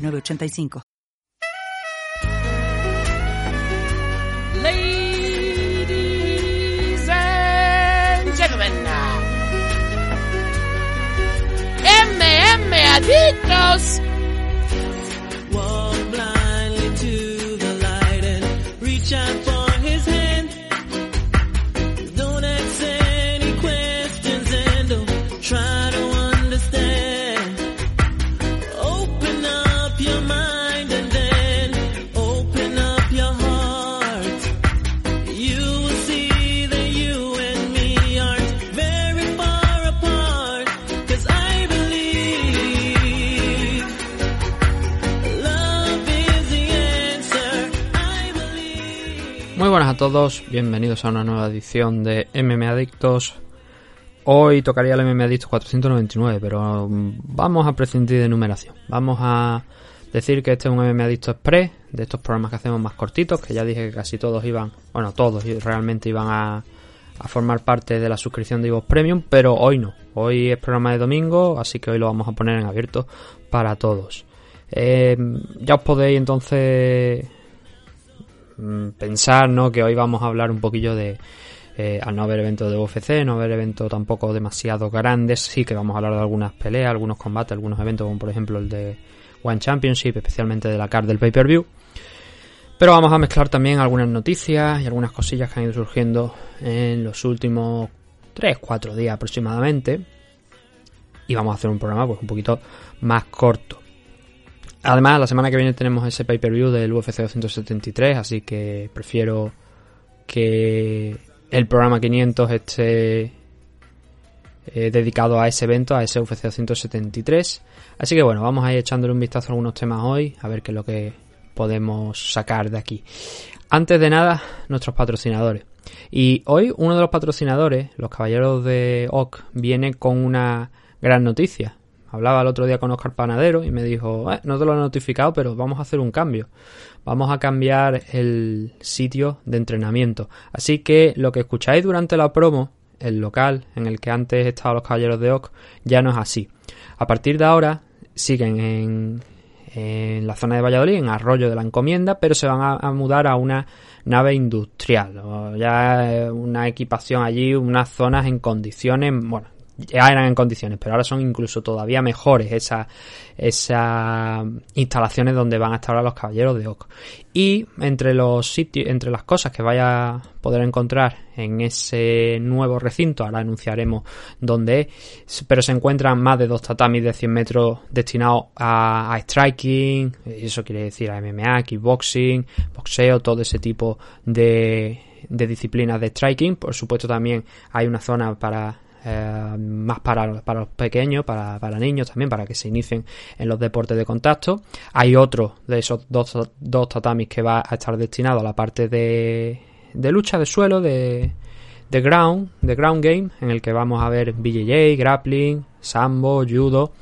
906985. Ladies and gentlemen, MM Adictos. Buenas a todos, bienvenidos a una nueva edición de MM Adictos. Hoy tocaría el MM Adictos 499, pero vamos a prescindir de numeración. Vamos a decir que este es un MM Adictos Express, de estos programas que hacemos más cortitos, que ya dije que casi todos iban, bueno, todos realmente iban a, a formar parte de la suscripción de Ivox Premium, pero hoy no. Hoy es programa de domingo, así que hoy lo vamos a poner en abierto para todos. Eh, ya os podéis entonces pensar ¿no? que hoy vamos a hablar un poquillo de eh, al no haber evento de UFC, no haber evento tampoco demasiado grandes, sí que vamos a hablar de algunas peleas, algunos combates, algunos eventos como por ejemplo el de One Championship, especialmente de la card del pay-per-view. Pero vamos a mezclar también algunas noticias y algunas cosillas que han ido surgiendo en los últimos 3-4 días aproximadamente. Y vamos a hacer un programa pues un poquito más corto. Además, la semana que viene tenemos ese pay-per-view del UFC 273, así que prefiero que el programa 500 esté eh, dedicado a ese evento, a ese UFC 273. Así que bueno, vamos a ir echándole un vistazo a algunos temas hoy, a ver qué es lo que podemos sacar de aquí. Antes de nada, nuestros patrocinadores. Y hoy uno de los patrocinadores, los caballeros de OC, viene con una gran noticia. Hablaba el otro día con Oscar Panadero y me dijo, eh, no te lo he notificado, pero vamos a hacer un cambio. Vamos a cambiar el sitio de entrenamiento. Así que lo que escucháis durante la promo, el local en el que antes estaban los caballeros de OC, ya no es así. A partir de ahora siguen en, la zona de Valladolid, en Arroyo de la Encomienda, pero se van a, a mudar a una nave industrial. o Ya eh, una equipación allí, unas zonas en condiciones, bueno, ya eran en condiciones, pero ahora son incluso todavía mejores esas esas instalaciones donde van a estar ahora los caballeros de Oc. Y entre los sitios, entre las cosas que vaya a poder encontrar en ese nuevo recinto, ahora anunciaremos dónde es, pero se encuentran más de dos tatamis de 100 metros destinados a, striking, eso quiere decir a MMA, kickboxing, boxeo, todo ese tipo de disciplinas de striking. Por supuesto también hay una zona para eh, más para, para, los pequeños, para, para, niños también, para que se inicien en los deportes de contacto. Hay otro de esos dos, dos tatamis que va a estar destinado a la parte de, de lucha de suelo, de, de ground, de ground game, en el que vamos a ver BJJ, grappling, sambo, judo.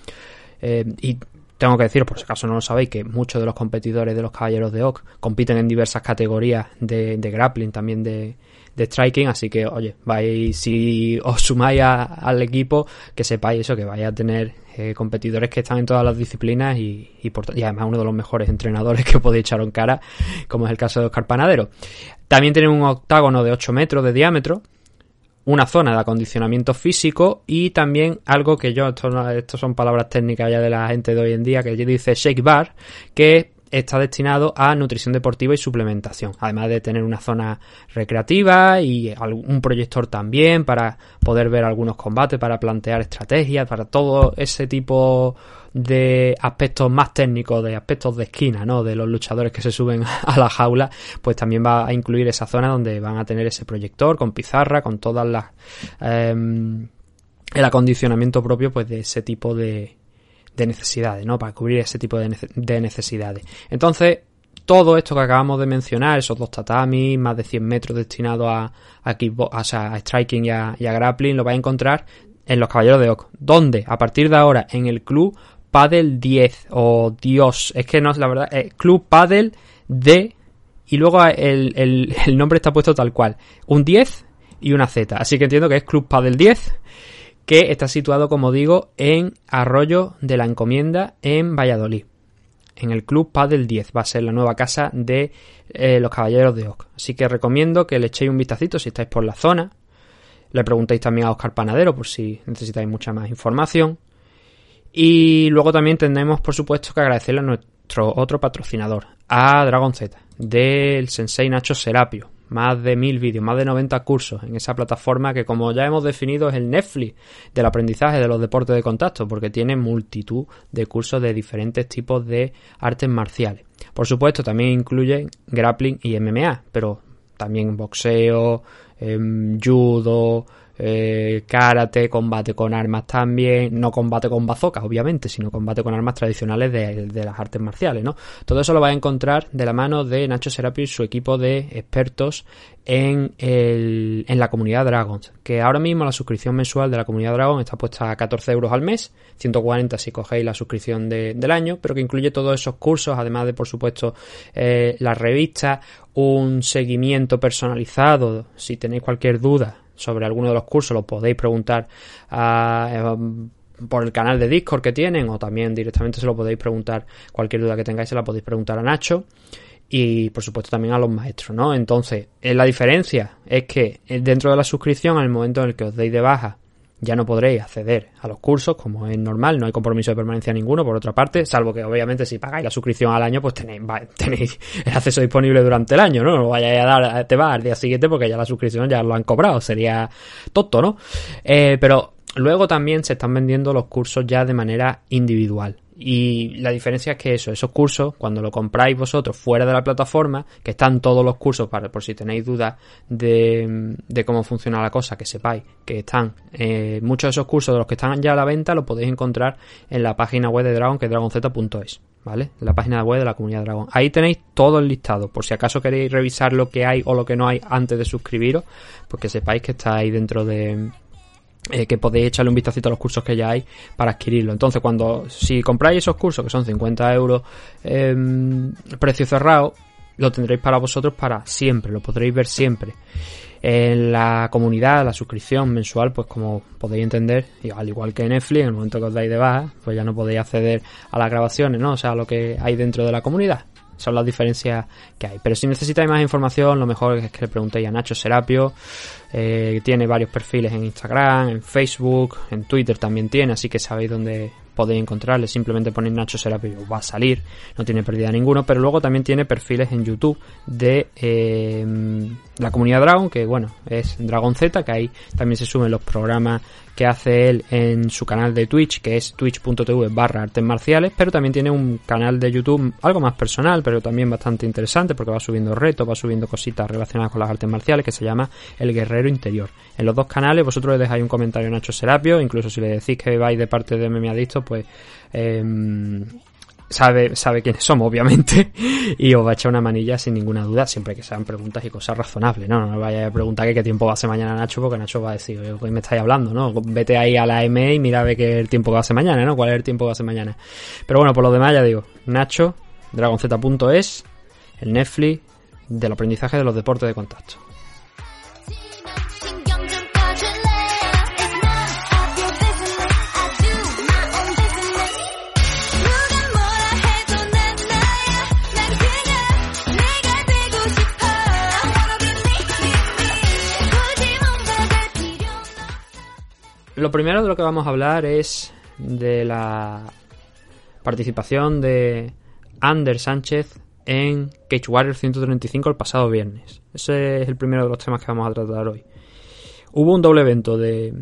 Eh, y tengo que decir, por si acaso no lo sabéis, que muchos de los competidores de los caballeros de OC compiten en diversas categorías de, de grappling, también de, de striking, así que oye, vais, si os sumáis al equipo, que sepáis eso, que vais a tener eh, competidores que están en todas las disciplinas y, y, por, y, además uno de los mejores entrenadores que podéis echar en cara, como es el caso de Oscar Panadero. También tienen un octágono de 8 metros de diámetro, una zona de acondicionamiento físico y también algo que yo, esto, esto son palabras técnicas ya de la gente de hoy en día, que dice shake bar, que está destinado a nutrición deportiva y suplementación, además de tener una zona recreativa y un proyector también para poder ver algunos combates, para plantear estrategias, para todo ese tipo de aspectos más técnicos, de aspectos de esquina, ¿no? De los luchadores que se suben a la jaula, pues también va a incluir esa zona donde van a tener ese proyector con pizarra, con todas las... Eh, el acondicionamiento propio pues de ese tipo de, de necesidades, ¿no? Para cubrir ese tipo de, nece- de necesidades. Entonces, todo esto que acabamos de mencionar, esos dos tatamis, más de 100 metros destinados a, a, a striking y a, grappling, lo vais a encontrar en los Caballeros de Oc. ¿Dónde? A partir de ahora, en el Club Padel 10, o Dios, es que no es la verdad, eh, Club Padel de, y luego el, el- el nombre está puesto tal cual, un 10 y una Z, así que entiendo que es Club Padel 10, que está situado, como digo, en Arroyo de la Encomienda, en Valladolid en el Club Padel 10. Va a ser la nueva casa de eh, los Caballeros de Oc. Así que recomiendo que le echéis un vistacito si estáis por la zona. Le preguntéis también a Oscar Panadero por si necesitáis mucha más información. Y luego también tendremos, por supuesto, que agradecerle a nuestro otro patrocinador, a Dragon Z, del Sensei Nacho Serapio. Más de mil vídeos, más de 90 cursos en esa plataforma que, como ya hemos definido, es el Netflix del aprendizaje de los deportes de contacto, porque tiene multitud de cursos de diferentes tipos de artes marciales. Por supuesto, también incluye grappling y MMA, pero también boxeo, em, judo, eh, karate, combate con armas también, no combate con bazookas, obviamente, sino combate con armas tradicionales de, las artes marciales, ¿no? Todo eso lo vais a encontrar de la mano de Nacho Serapio y su equipo de expertos en, el, en la comunidad Dragons, que ahora mismo la suscripción mensual de la comunidad Dragon está puesta a 14 euros al mes, 140 si cogéis la suscripción de- del año, pero que incluye todos esos cursos, además de, por supuesto, eh, las revistas, un seguimiento personalizado, si tenéis cualquier duda sobre alguno de los cursos, lo podéis preguntar a, eh, por el canal de Discord que tienen o también directamente se lo podéis preguntar cualquier duda que tengáis se la podéis preguntar a Nacho y por supuesto también a los maestros, ¿no? Entonces, eh, la diferencia es que eh, dentro de la suscripción, el momento en el que os deis de baja, ya no podréis acceder a los cursos como es normal, no hay compromiso de permanencia ninguno, por otra parte, salvo que obviamente si pagáis la suscripción al año, pues tenéis, va- tenéis el acceso disponible durante el año, ¿no? No vayáis a dar, te va al día siguiente porque ya la suscripción ya lo han cobrado, sería tonto, ¿no? Eh, pero luego también se están vendiendo los cursos ya de manera individual. Y la diferencia es que eso, esos cursos, cuando lo compráis vosotros fuera de la plataforma, que están todos los cursos para por si tenéis dudas de, de cómo funciona la cosa, que sepáis que están eh, muchos de esos cursos de los que están ya a la venta los podéis encontrar en la página web de Dragon, que es dragonz.es, ¿vale? La página web de la comunidad Dragon. Ahí tenéis todo el listado, por si acaso queréis revisar lo que hay o lo que no hay antes de suscribiros, pues que sepáis que está ahí dentro de, eh, que podéis echarle un vistacito a los cursos que ya hay para adquirirlo. Entonces, cuando si compráis esos cursos, que son 50 euros em, precio cerrado, lo tendréis para vosotros para siempre, lo podréis ver siempre. En la comunidad, la suscripción mensual, pues como podéis entender, al igual que Netflix, en el momento que os dais de baja, pues ya no podéis acceder a las grabaciones, ¿no? O sea, a lo que hay dentro de la comunidad. Son las diferencias que hay. Pero si necesitáis más información, lo mejor es que le preguntéis a Nacho Serapio. Eh, tiene varios perfiles en Instagram, en Facebook, en Twitter también tiene, así que sabéis dónde podéis encontrarle. Simplemente ponéis Nacho Serapio va a salir, no tiene pérdida ninguno. Pero luego también tiene perfiles en YouTube de eh, la comunidad Dragon, que bueno, es Dragon Z, que ahí también se suben los programas que hace él en su canal de Twitch, que es twitch.tv barra artes marciales, pero también tiene un canal de YouTube algo más personal, pero también bastante interesante, porque va subiendo retos, va subiendo cositas relacionadas con las artes marciales, que se llama El Guerrero Interior. En los dos canales vosotros le dejáis un comentario a Nacho Serapio, incluso si le decís que vais de parte de MMA Adicto, pues... em, sabe, sabe quiénes somos, obviamente, y os va a echar una manilla sin ninguna duda, siempre que sean preguntas y cosas razonables, ¿no? No me a preguntar que qué tiempo va a ser mañana Nacho, porque Nacho va a decir, "Oye, ¿qué me estáis hablando, no? Vete ahí a la M y mira a qué el tiempo que va a ser mañana, ¿no? ¿Cuál es el tiempo que va a ser mañana? Pero bueno, por lo demás ya digo, Nacho, dragonz.es, el Netflix del aprendizaje de los deportes de contacto. Lo primero de lo que vamos a hablar es de la participación de Ander Sánchez en Cage Warrior 135 el pasado viernes. Ese es el primero de los temas que vamos a tratar hoy. Hubo un doble evento de,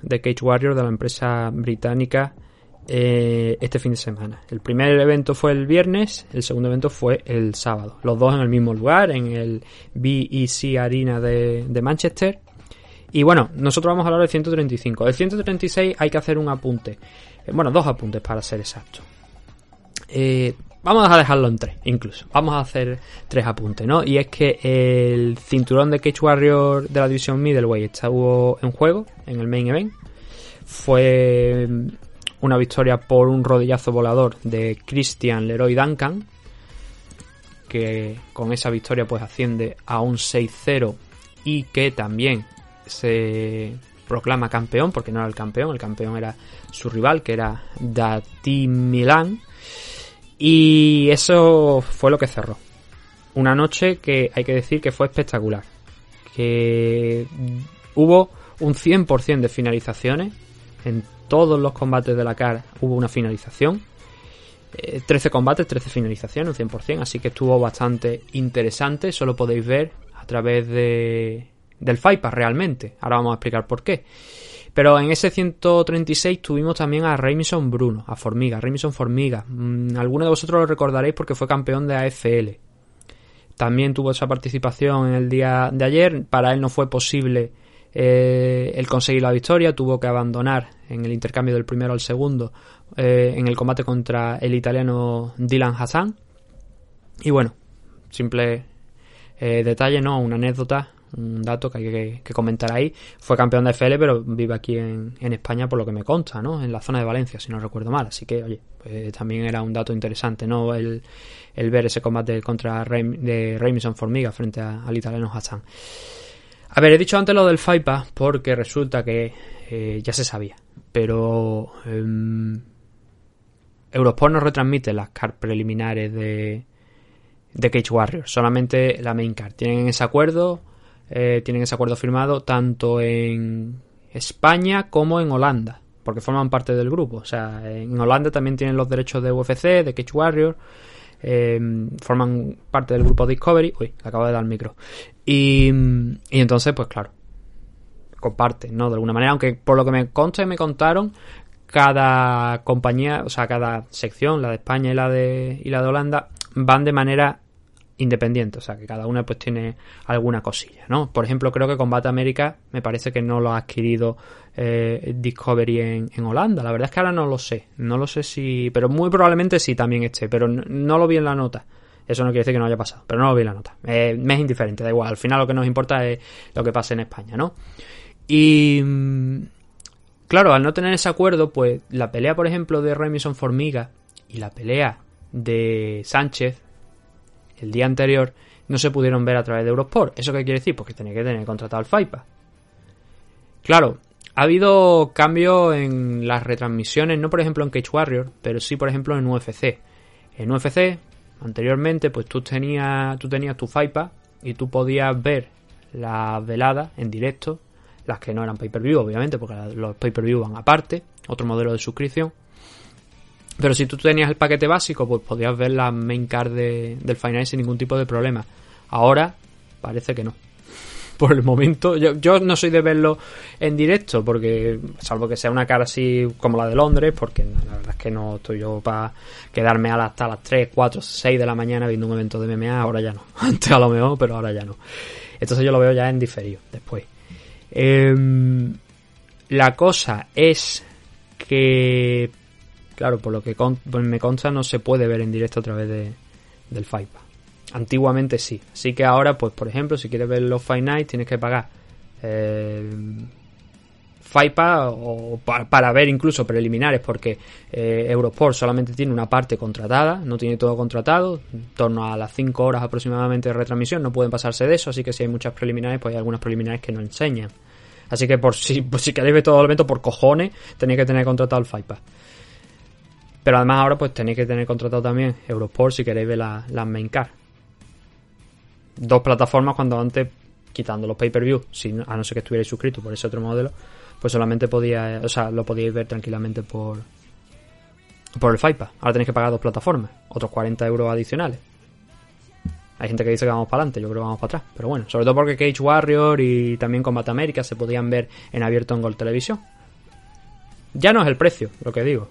de Cage Warrior de la empresa británica eh, este fin de semana. El primer evento fue el viernes, el segundo evento fue el sábado. Los dos en el mismo lugar, en el BEC Arena de, de Manchester. Y bueno, nosotros vamos a hablar del 135. El 136 hay que hacer un apunte. Eh, bueno, dos apuntes para ser exacto. Eh, vamos a dejarlo en tres, incluso. Vamos a hacer tres apuntes, ¿no? Y es que el cinturón de Cage Warrior de la división Middleweight estuvo en juego en el main event. Fue mm, una victoria por un rodillazo volador de Christian Leroy Duncan, que con esa victoria pues asciende a un 6-0 y que también se proclama campeón, porque no era el campeón, el campeón era su rival, que era Dati Milan. Y eso fue lo que cerró. Una noche que hay que decir que fue espectacular. Que hubo un 100% de finalizaciones. En todos los combates de la CAR hubo una finalización. Eh, 13 combates, 13 finalizaciones, un 100%. Así que estuvo bastante interesante. Eso lo podéis ver a través de, del Pass realmente. Ahora vamos a explicar por qué. Pero en ese 136 tuvimos también a Remison Bruno, a Formiga, Remison Formiga. Mm, algunos de vosotros lo recordaréis porque fue campeón de AFL. También tuvo esa participación en el día de ayer. Para él no fue posible eh, el conseguir la victoria. Tuvo que abandonar en el intercambio del primero al segundo eh, en el combate contra el italiano Dylan Hassan. Y bueno, simple eh, detalle, ¿no? Una anécdota un dato que hay que, comentar ahí. Fue campeón de FL, pero vive aquí en, España por lo que me consta, ¿no? En la zona de Valencia, si no recuerdo mal. Así que, oye, pues también era un dato interesante, ¿no? El, el ver ese combate contra Rey, de Remison Formiga frente a, al italiano Hassan. A ver, he dicho antes lo del FIPA porque resulta que eh, ya se sabía, pero eh, Eurosport no retransmite las cards preliminares de, de Cage Warriors, solamente la main card. Tienen ese acuerdo eh, tienen ese acuerdo firmado tanto en España como en Holanda, porque forman parte del grupo. O sea, en Holanda también tienen los derechos de UFC, de Cage Warrior, eh, forman parte del grupo Discovery. Uy, acabo de dar el micro. Y, entonces, pues claro, comparten, ¿no? De alguna manera, aunque por lo que me consta y me contaron, cada compañía, o sea, cada sección, la de España y la de, y la de Holanda, van de manera independiente, o sea que cada una pues tiene alguna cosilla, ¿no? Por ejemplo, creo que Combate América me parece que no lo ha adquirido eh, Discovery en, Holanda, la verdad es que ahora no lo sé, no lo sé si, pero muy probablemente sí también esté, pero no, lo vi en la nota. Eso no quiere decir que no haya pasado, pero no lo vi en la nota. Eh, me es indiferente, da igual, al final lo que nos importa es lo que pase en España, ¿no? Y claro, al no tener ese acuerdo, pues la pelea, por ejemplo, de Remison Formiga y la pelea de Sánchez el día anterior no se pudieron ver a través de Eurosport. ¿Eso qué quiere decir? Pues que tenía que tener contratado el FIPA. Claro, ha habido cambio en las retransmisiones, no por ejemplo en Cage Warrior, pero sí por ejemplo en UFC. En UFC, anteriormente, pues tú tenías, tú tenías tu FIPA y tú podías ver las veladas en directo, las que no eran pay-per-view, obviamente, porque los pay-per-view van aparte, otro modelo de suscripción. Pero si tú tenías el paquete básico, pues podías ver la main card de, del final sin ningún tipo de problema. Ahora parece que no. Por el momento, yo, yo, no soy de verlo en directo, porque salvo que sea una cara así como la de Londres, porque la verdad es que no estoy yo para quedarme hasta las 3, 4, 6 de la mañana viendo un evento de MMA, ahora ya no. Antes a lo mejor, pero ahora ya no. Entonces yo lo veo ya en diferido después. Eh, la cosa es que Claro, por lo que pues me consta no se puede ver en directo a través de, del FIPA. Antiguamente sí. Así que ahora, pues por ejemplo, si quieres ver los Fight Night tienes que pagar eh, FIPA o para, para, ver incluso preliminares porque eh, Eurosport solamente tiene una parte contratada, no tiene todo contratado, en torno a las 5 horas aproximadamente de retransmisión, no pueden pasarse de eso, así que si hay muchas preliminares, pues hay algunas preliminares que no enseñan. Así que por si, por si queréis ver todo el evento por cojones, tenéis que tener contratado el FIPA. Pero además ahora pues tenéis que tener contratado también Eurosport si queréis ver las la main car. Dos plataformas cuando antes, quitando los pay-per-view, si, a no ser que estuvierais suscritos por ese otro modelo, pues solamente podía, o sea, lo podíais ver tranquilamente por por el FIPA. Ahora tenéis que pagar dos plataformas, otros 40 euros adicionales. Hay gente que dice que vamos para adelante, yo creo que vamos para atrás. Pero bueno, sobre todo porque Cage Warrior y también Combat América se podían ver en abierto en Gold Televisión. Ya no es el precio, lo que digo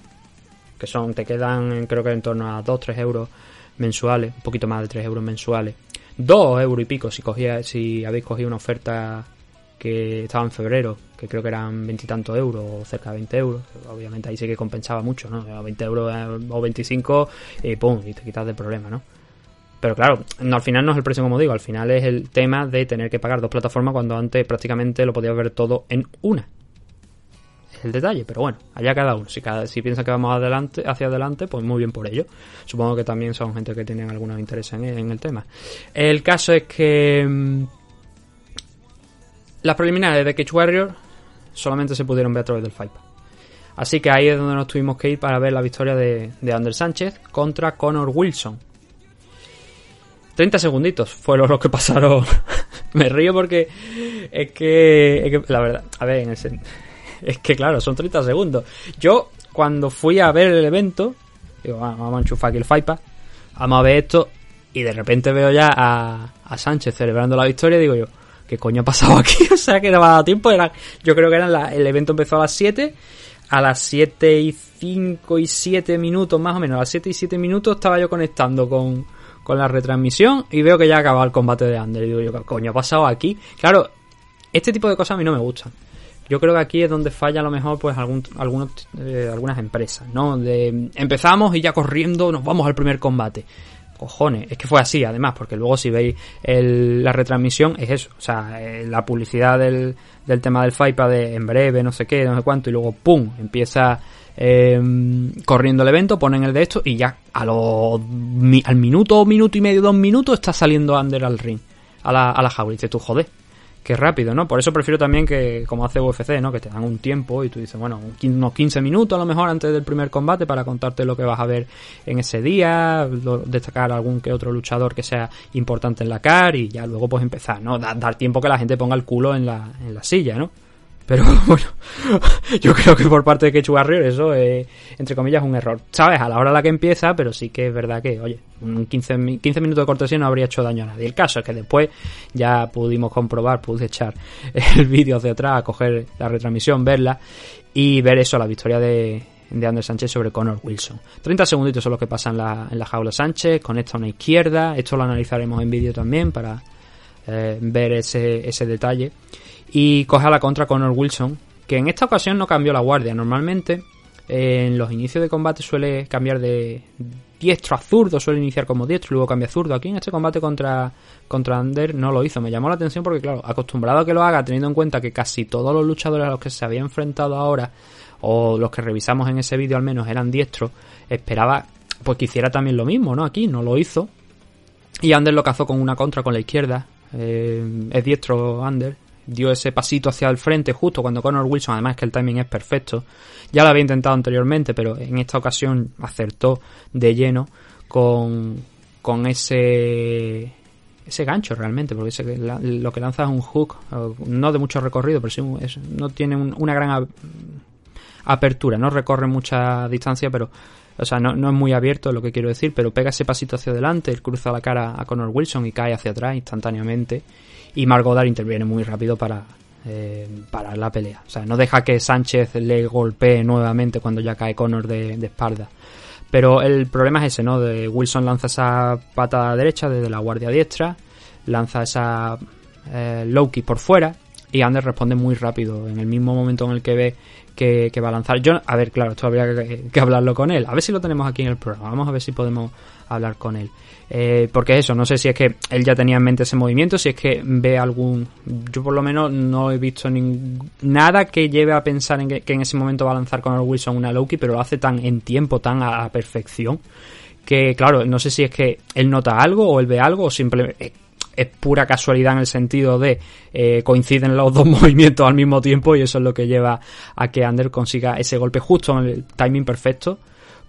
que son, te quedan creo que en torno a 2-3 euros mensuales, un poquito más de 3 euros mensuales. 2 euros y pico si, cogía, si habéis cogido una oferta que estaba en febrero, que creo que eran veintitantos euros o cerca de 20 euros. Obviamente ahí sí que compensaba mucho, ¿no? 20 euros eh, o 25 y pum, y te quitas de problema, ¿no? Pero claro, al final no es el precio como digo, al final es el tema de tener que pagar dos plataformas cuando antes prácticamente lo podías ver todo en una. El detalle, pero bueno, allá cada uno. Si, cada, si piensa que vamos hacia adelante, pues muy bien por ello. Supongo que también son gente que tienen algunos interés en, el tema. El caso es que mm, las preliminares de Cage Warrior solamente se pudieron ver a través del FIPA. Así que ahí es donde nos tuvimos que ir para ver la victoria de, de Ander Sánchez contra Connor Wilson. 30 segunditos fueron los que pasaron. Me río porque es que, es que, la verdad, a ver, en el es que claro, son 30 segundos. Yo, cuando fui a ver el evento, digo, "Ah, vamos a enchufar aquí el FIPA, vamos a ver esto, y de repente veo ya a, a Sánchez celebrando la victoria, digo yo, ¿qué coño ha pasado aquí? o sea, que no me ha dado tiempo, era, yo creo que eran la- el evento empezó a las 7, a las 7 y 5 y 7 minutos más o menos, a las 7 y 7 minutos estaba yo conectando con, con la retransmisión y veo que ya acababa el combate de Ander. Y digo yo, ¿qué coño ha pasado aquí? Claro, este tipo de cosas a mí no me gustan. Yo creo que aquí es donde falla a lo mejor pues algún, algunos, eh, algunas empresas, ¿no? De empezamos y ya corriendo nos vamos al primer combate. Cojones, es que fue así además, porque luego si veis el- la retransmisión es eso, o sea, eh, la publicidad del, del tema del FIPA de en breve, no sé qué, no sé cuánto, y luego ¡pum! empieza eh, corriendo el evento, ponen el de esto y ya a los al minuto, minuto y medio, dos minutos está saliendo Under al ring, a la, a la jaula, y dices tú, joder, qué rápido, ¿no? Por eso prefiero también que, como hace UFC, ¿no? Que te dan un tiempo y tú dices, bueno, unos 15 minutos a lo mejor antes del primer combate para contarte lo que vas a ver en ese día, destacar algún que otro luchador que sea importante en la car y ya luego pues empezar, ¿no? Da- dar tiempo que la gente ponga el culo en la, en la silla, ¿no? Pero bueno, yo creo que por parte de Cage Warrior eso es, entre comillas, un error. ¿Sabes? A la hora la que empieza, pero sí que es verdad que, oye, un 15, mi- 15 minutos de cortesía no habría hecho daño a nadie. El caso es que después ya pudimos comprobar, pude echar el vídeo hacia atrás, coger la retransmisión, verla y ver eso, la victoria de, de Ander Sánchez sobre Connor Wilson. 30 segunditos son los que pasan en la, en la jaula Sánchez, conecta a una izquierda, esto lo analizaremos en vídeo también para eh, ver ese, ese detalle. Y coge a la contra Connor Wilson, que en esta ocasión no cambió la guardia. Normalmente eh, en los inicios de combate suele cambiar de diestro a zurdo, suele iniciar como diestro y luego cambia a zurdo. Aquí en este combate contra, contra Ander no lo hizo. Me llamó la atención porque, claro, acostumbrado a que lo haga, teniendo en cuenta que casi todos los luchadores a los que se había enfrentado ahora, o los que revisamos en ese vídeo al menos, eran diestros, esperaba pues que hiciera también lo mismo, ¿no? Aquí no lo hizo. Y Ander lo cazó con una contra con la izquierda. Eh, es diestro Ander. Dio ese pasito hacia el frente justo cuando Connor Wilson, además que el timing es perfecto. Ya lo había intentado anteriormente, pero en esta ocasión acertó de lleno con, con ese ese gancho realmente, porque ese- la- lo que lanza es un hook, no de mucho recorrido, pero sí no tiene un- una gran apertura, no recorre mucha distancia, pero o sea, no, es muy abierto lo que quiero decir, pero pega ese pasito hacia adelante, cruza la cara a Connor Wilson y cae hacia atrás instantáneamente. Y Margodar interviene muy rápido para eh, parar la pelea. O sea, no deja que Sánchez le golpee nuevamente cuando ya cae Connor de, de espalda. Pero el problema es ese, ¿no? De Wilson lanza esa pata derecha desde la guardia diestra, lanza esa eh, low kick por fuera y Ander responde muy rápido en el mismo momento en el que ve que, va a lanzar. Yo, a ver, claro, esto habría que, hablarlo con él. A ver si lo tenemos aquí en el programa. Vamos a ver si podemos hablar con él. Eh, porque eso, no sé si es que él ya tenía en mente ese movimiento, si es que ve algún... Yo por lo menos no he visto nada que lleve a pensar en que, en ese momento va a lanzar con Wilson una Loki, pero lo hace tan en tiempo, tan a la perfección, que claro, no sé si es que él nota algo o él ve algo o simplemente es pura casualidad en el sentido de eh, coinciden los dos movimientos al mismo tiempo y eso es lo que lleva a que Ander consiga ese golpe justo en el timing perfecto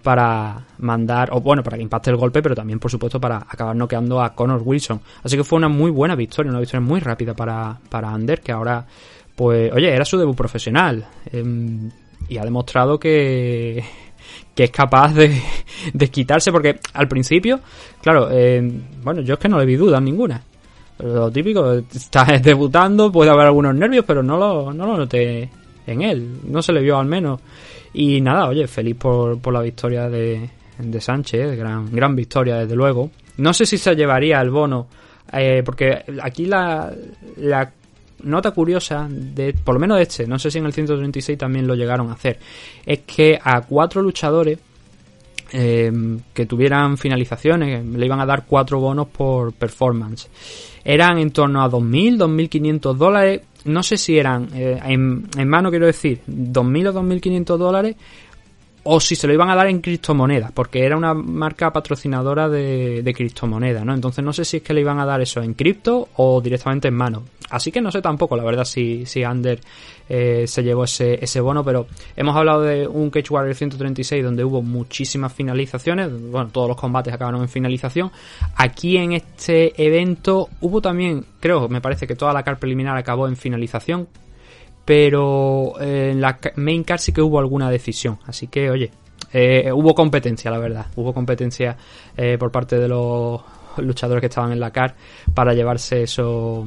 para mandar, o bueno, para que impacte el golpe, pero también, por supuesto, para acabar noqueando a Connor Wilson. Así que fue una muy buena victoria, una victoria muy rápida para, para Ander, que ahora, pues, oye, era su debut profesional. em, y ha demostrado que, que es capaz de, de quitarse, porque al principio, claro, em, bueno, yo es que no le vi dudas ninguna. Lo típico, estás debutando, puede haber algunos nervios, pero no lo, no lo noté en él. No se le vio al menos. Y nada, oye, feliz por, por la victoria de, de Sánchez, gran, gran victoria desde luego. No sé si se llevaría el bono, eh, porque aquí la, la nota curiosa, de, por lo menos este, no sé si en el 136 también lo llegaron a hacer, es que a cuatro luchadores eh, que tuvieran finalizaciones, le iban a dar cuatro bonos por performance. Eran en torno a 2.000, 2.500 dólares. No sé si eran eh, en, en mano, quiero decir, 2.000 o 2.500 dólares o si se lo iban a dar en criptomonedas, porque era una marca patrocinadora de, de criptomonedas, ¿no? Entonces no sé si es que le iban a dar eso en cripto o directamente en mano. Así que no sé tampoco, la verdad, si, si Ander eh, se llevó ese, ese bono, pero hemos hablado de un Cage Warrior 136 donde hubo muchísimas finalizaciones, bueno, todos los combates acabaron en finalización. Aquí en este evento hubo también, creo, me parece que toda la car preliminar acabó en finalización, pero eh, en la main card sí que hubo alguna decisión. Así que, oye, eh, hubo competencia, la verdad. Hubo competencia por parte de los luchadores que estaban en la car para llevarse esos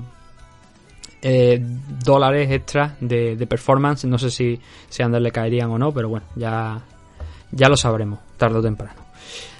eh, dólares extra de, performance. No sé si, si a Ander le caerían o no, pero bueno, ya, ya lo sabremos, tarde o temprano.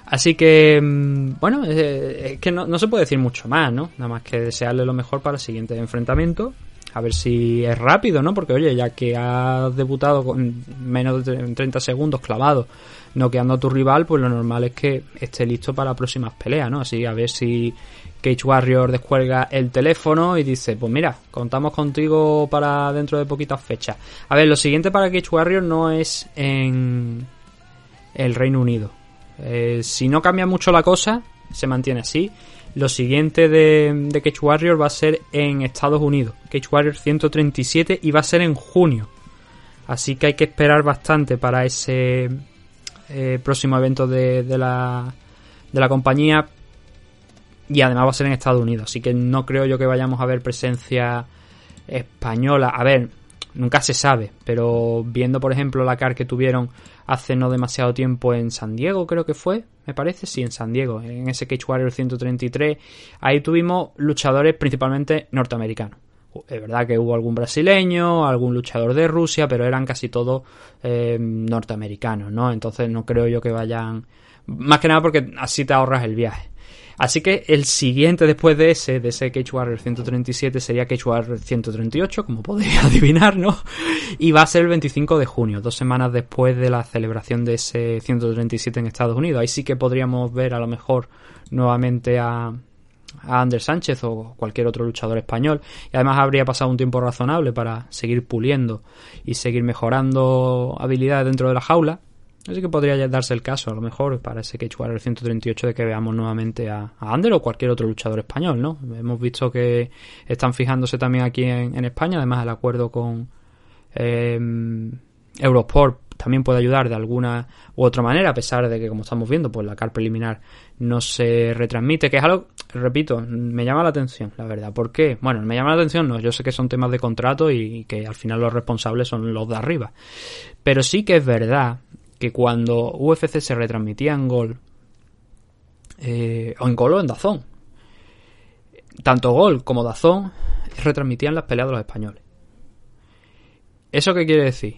Así que, mm, bueno, eh, es que no, no se puede decir mucho más, ¿no? Nada más que desearle lo mejor para el siguiente enfrentamiento. A ver si es rápido, ¿no? Porque, oye, ya que has debutado con menos de 30 segundos clavado, noqueando a tu rival, pues lo normal es que esté listo para próximas peleas, ¿no? Así a ver si Cage Warrior descuelga el teléfono y dice, pues mira, contamos contigo para dentro de poquitas fechas. A ver, lo siguiente para Cage Warrior no es en el Reino Unido. Eh, si no cambia mucho la cosa, se mantiene así. Lo siguiente de, de Cage Warrior va a ser en Estados Unidos. Cage Warrior 137 y va a ser en junio. Así que hay que esperar bastante para ese eh, próximo evento de, de la, de la compañía. Y además va a ser en Estados Unidos. Así que no creo yo que vayamos a ver presencia española. A ver, nunca se sabe. Pero viendo, por ejemplo, la car que tuvieron hace no demasiado tiempo en San Diego, creo que fue, me parece, sí, en San Diego, en ese Cage Warrior 133, ahí tuvimos luchadores principalmente norteamericanos. Es verdad que hubo algún brasileño, algún luchador de Rusia, pero eran casi todos eh, norteamericanos, ¿no? Entonces no creo yo que vayan... Más que nada porque así te ahorras el viaje. Así que el siguiente después de ese, de ese Cage Warrior 137, sería Cage Warrior 138, como podéis adivinar, ¿no? Y va a ser el 25 de junio, dos semanas después de la celebración de ese 137 en Estados Unidos. Ahí sí que podríamos ver a lo mejor nuevamente a, a Ander Sánchez o cualquier otro luchador español. Y además habría pasado un tiempo razonable para seguir puliendo y seguir mejorando habilidades dentro de la jaula. Así que podría darse el caso, a lo mejor, para ese Cage Warrior 138 de que veamos nuevamente a, a Ander o cualquier otro luchador español, ¿no? Hemos visto que están fijándose también aquí en, España, además el acuerdo con eh, Eurosport también puede ayudar de alguna u otra manera, a pesar de que, como estamos viendo, pues la car preliminar no se retransmite, que es algo, repito, me llama la atención, la verdad. ¿Por qué? Bueno, me llama la atención, no, yo sé que son temas de contrato y que al final los responsables son los de arriba. Pero sí que es verdad que cuando UFC se retransmitía en Gol, eh, o en Gol o en Dazón, tanto Gol como Dazón retransmitían las peleas de los españoles. ¿Eso qué quiere decir?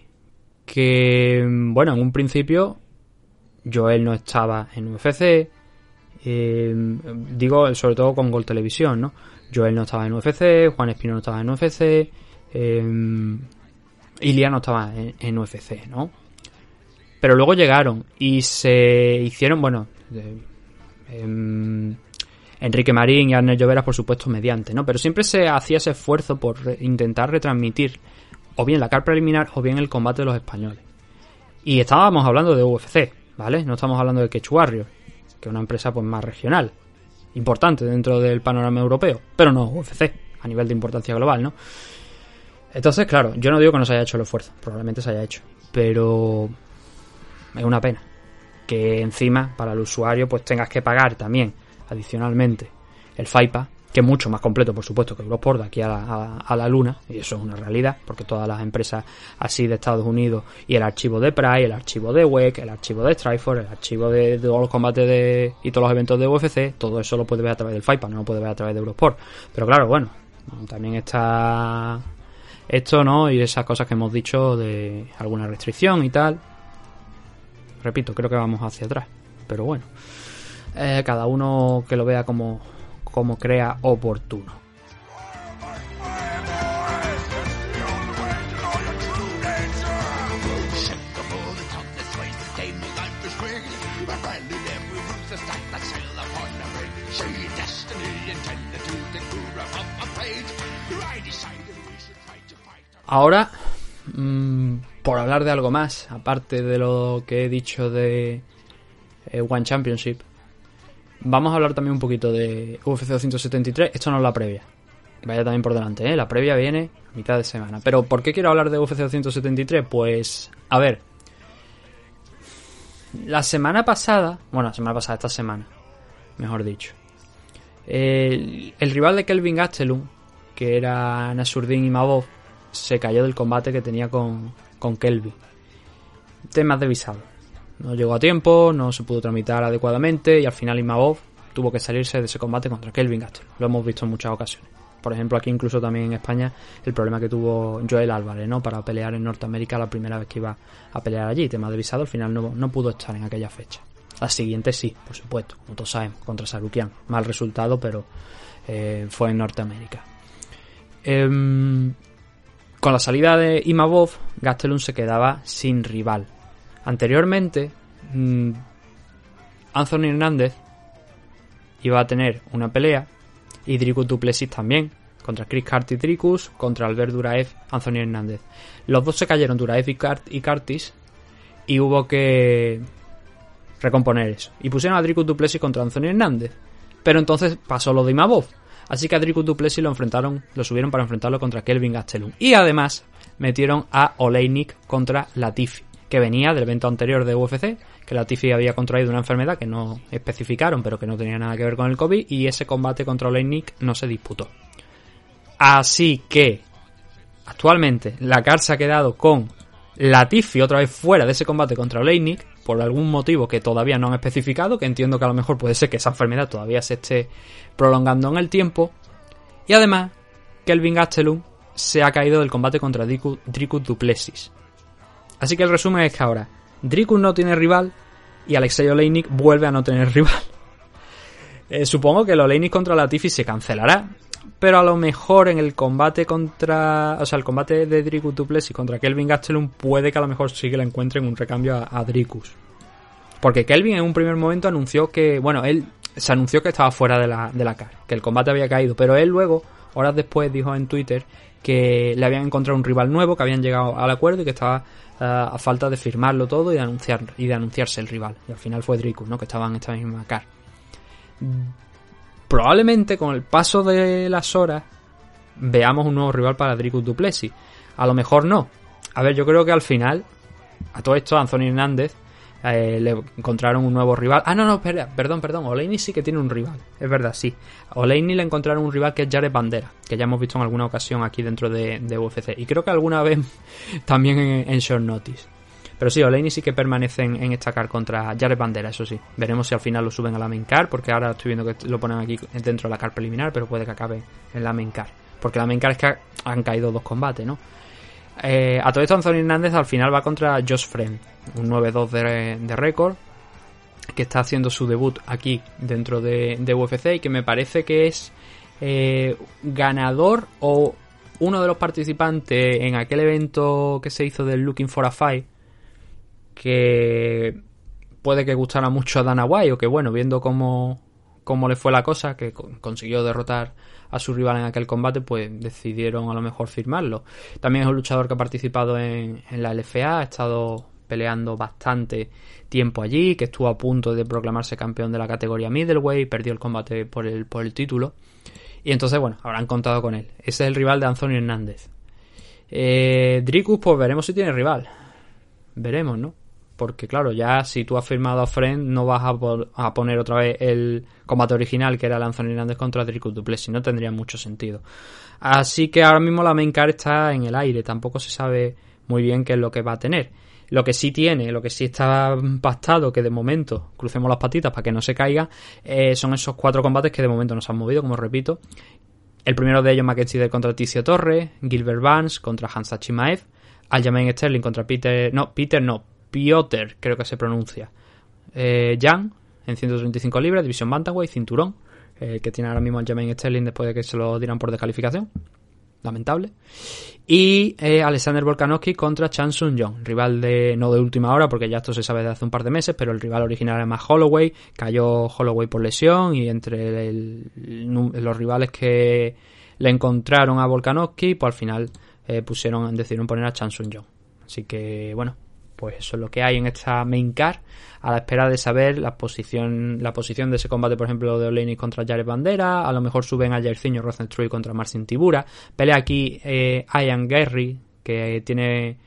Que, bueno, en un principio Joel no estaba en UFC, eh, digo sobre todo con Gol Televisión, ¿no? Joel no estaba en UFC, Juan Espino no estaba en UFC, eh, no estaba en UFC, ¿no? Pero luego llegaron y se hicieron, bueno, em, Enrique Marín y Arnel Lloveras, por supuesto, mediante, ¿no? Pero siempre se hacía ese esfuerzo por intentar retransmitir o bien la car preliminar o bien el combate de los españoles. Y estábamos hablando de UFC, ¿vale? No estamos hablando de Warrior, que es una empresa pues más regional, importante dentro del panorama europeo, pero no UFC, a nivel de importancia global, ¿no? Entonces, claro, yo no digo que no se haya hecho el esfuerzo, probablemente se haya hecho, pero es una pena que encima para el usuario pues tengas que pagar también adicionalmente el FIPA, que es mucho más completo por supuesto que Eurosport de aquí a la, a- la luna, y eso es una realidad, porque todas las empresas así de Estados Unidos y el archivo de Pride, el archivo de WEC, el archivo de Strikeforce, el archivo de, todos los combates de, y todos los eventos de UFC, todo eso lo puede ver a través del FIPA, no lo puede ver a través de Eurosport. Pero claro, bueno, también está esto, ¿no? Y esas cosas que hemos dicho de alguna restricción y tal. Repito, creo que vamos hacia atrás, pero bueno, eh, cada uno que lo vea como, como crea oportuno. Ahora mmm, por hablar de algo más, aparte de lo que he dicho de eh, One Championship, vamos a hablar también un poquito de UFC 273. Esto no es la previa. Vaya también por delante, ¿eh? La previa viene mitad de semana. Pero ¿por qué quiero hablar de UFC 273? Pues, a ver. La semana pasada, bueno, la semana pasada, esta semana, mejor dicho. El, rival de Kelvin Gastelum, que era Nasurdin Imavov, se cayó del combate que tenía con, con Kelvin. Temas de visado. No llegó a tiempo, no se pudo tramitar adecuadamente y al final Imavov tuvo que salirse de ese combate contra Kelvin Gastelum. Lo hemos visto en muchas ocasiones. Por ejemplo, aquí incluso también en España, el problema que tuvo Joel Álvarez, ¿no? Para pelear en Norteamérica la primera vez que iba a pelear allí. Tema de visado, al final no, pudo estar en aquella fecha. La siguiente sí, por supuesto, como todos sabemos, contra Sarukian. Mal resultado, pero eh, fue en Norteamérica. Em, con la salida de Imavov, Gastelum se quedaba sin rival. Anteriormente, mm, Anthony Hernández iba a tener una pelea y Dricus Duplessis también contra Chris Curtis Dricus, contra Albert Duraev, Anthony Hernández. Los dos se cayeron, Duraev y, Cart y Curtis, y hubo que recomponer eso. Y pusieron a Dricus Duplessis contra Anthony Hernández. Pero entonces pasó lo de Imavov. Así que a Dricus Duplessis lo enfrentaron, lo subieron para enfrentarlo contra Kelvin Gastelum. Y además metieron a Oleinik contra Latifi, que venía del evento anterior de UFC, que Latifi había contraído una enfermedad que no especificaron, pero que no tenía nada que ver con el COVID, y ese combate contra Oleinik no se disputó. Así que, actualmente, la CAR se ha quedado con Latifi otra vez fuera de ese combate contra Oleinik, por algún motivo que todavía no han especificado, que entiendo que a lo mejor puede ser que esa enfermedad todavía se esté prolongando en el tiempo. Y además, Kelvin Gastelum se ha caído del combate contra Dricus, Duplessis. Así que el resumen es que ahora Dricus no tiene rival y Alexei Oleinik vuelve a no tener rival. Eh, supongo que el Oleinik contra Latifi se cancelará, pero a lo mejor en el combate contra. O sea, el combate de Dricus Duplessis contra Kelvin Gastelum puede que a lo mejor sí que le encuentren un recambio a, a Dricus. Porque Kelvin en un primer momento anunció que. Bueno, él se anunció que estaba fuera de la, de la CAR, que el combate había caído, pero él luego, horas después, dijo en Twitter que le habían encontrado un rival nuevo, que habían llegado al acuerdo y que estaba eh, a falta de firmarlo todo y de, anunciar, y de anunciarse el rival. Y al final fue Dricus, ¿no? Que estaba en esta misma CAR probablemente con el paso de las horas veamos un nuevo rival para Dricus Duplessis. A lo mejor no. A ver, yo creo que al final, a todo esto, Anthony Hernández eh, le encontraron un nuevo rival. Ah, no, no, espera, perdón, perdón. Oleini sí que tiene un rival. Es verdad, sí. A Oleini le encontraron un rival que es Jared Bandera, que ya hemos visto en alguna ocasión aquí dentro de, UFC. Y creo que alguna vez también en, en Short Notice. Pero sí, Oleini sí que permanece en, en esta car contra Jared Bandera, eso sí. Veremos si al final lo suben a la main car, porque ahora estoy viendo que lo ponen aquí dentro de la car preliminar, pero puede que acabe en la main car. Porque la main car es que han caído dos combates, ¿no? Eh, a todo esto, Anthony Hernández al final va contra Josh Friend, un 9-2 de, de récord, que está haciendo su debut aquí dentro de, de UFC y que me parece que es eh, ganador o uno de los participantes en aquel evento que se hizo del Looking for a Fight, que puede que gustara mucho a Dana White o que bueno, viendo cómo, cómo le fue la cosa, que co- consiguió derrotar a su rival en aquel combate, pues decidieron a lo mejor firmarlo. También es un luchador que ha participado en, en la LFA, ha estado peleando bastante tiempo allí, que estuvo a punto de proclamarse campeón de la categoría middleweight, perdió el combate por el, por el título. Y entonces, bueno, habrán contado con él. Ese es el rival de Anthony Hernández. Eh, Dricus, pues veremos si tiene rival. Veremos, ¿no? Porque claro, ya si tú has firmado a Friend, no vas a, po- a poner otra vez el combate original, que era el Anthony Hernández contra Dricus Duplessis. No tendría mucho sentido. Así que ahora mismo la main card está en el aire. Tampoco se sabe muy bien qué es lo que va a tener. Lo que sí tiene, lo que sí está pactado, que de momento, crucemos las patitas para que no se caiga, eh, son esos cuatro combates que de momento nos han movido, como repito. El primero de ellos, Mackenzie contra Ticio Torre, Gilbert Vance contra Hansa Chimaev, Aljamain Sterling contra Peter, no, Peter no, Piotr, creo que se pronuncia. Eh, Jan, en 135 libras, división Bantamweight, cinturón, eh, que tiene ahora mismo Aljamain Sterling después de que se lo dieran por descalificación. lamentable. Y eh, Alexander Volkanovski contra Chan Sung Jong, rival de no de última hora, porque ya esto se sabe de hace un par de meses, pero el rival original era más Holloway, cayó Holloway por lesión y entre el- el- los rivales que le encontraron a Volkanovski, pues al final eh, pusieron, decidieron poner a Chan Sung Jong. Así que bueno, pues eso es lo que hay en esta main card, a la espera de saber la posición, la posición de ese combate, por ejemplo, de Olenis contra Jared Bandera, a lo mejor suben a Jairzinho Rosenstruy contra Marcin Tibura, pelea aquí eh, Ian Gary, que tiene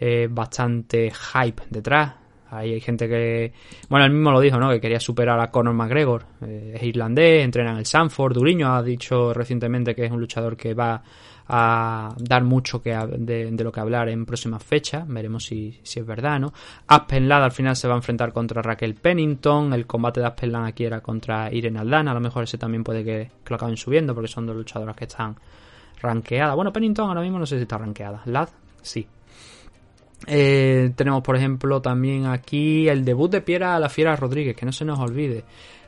eh, bastante hype detrás. Ahí hay gente que, bueno, él mismo lo dijo, ¿no? Que quería superar a Conor McGregor. Eh, es irlandés, entrena en el Sanford. Duriño ha dicho recientemente que es un luchador que va a dar mucho que de, lo que hablar en próximas fechas. Veremos si, si es verdad, ¿no? Aspen Ladd al final se va a enfrentar contra Raquel Pennington. El combate de Aspen Ladd aquí era contra Irene Aldana. A lo mejor ese también puede que, lo acaben subiendo porque son dos luchadoras que están rankeadas. Bueno, Pennington ahora mismo no sé si está rankeada. Ladd, sí. Eh, tenemos, por ejemplo, también aquí el debut de Piera La Fiera Rodríguez, que no se nos olvide.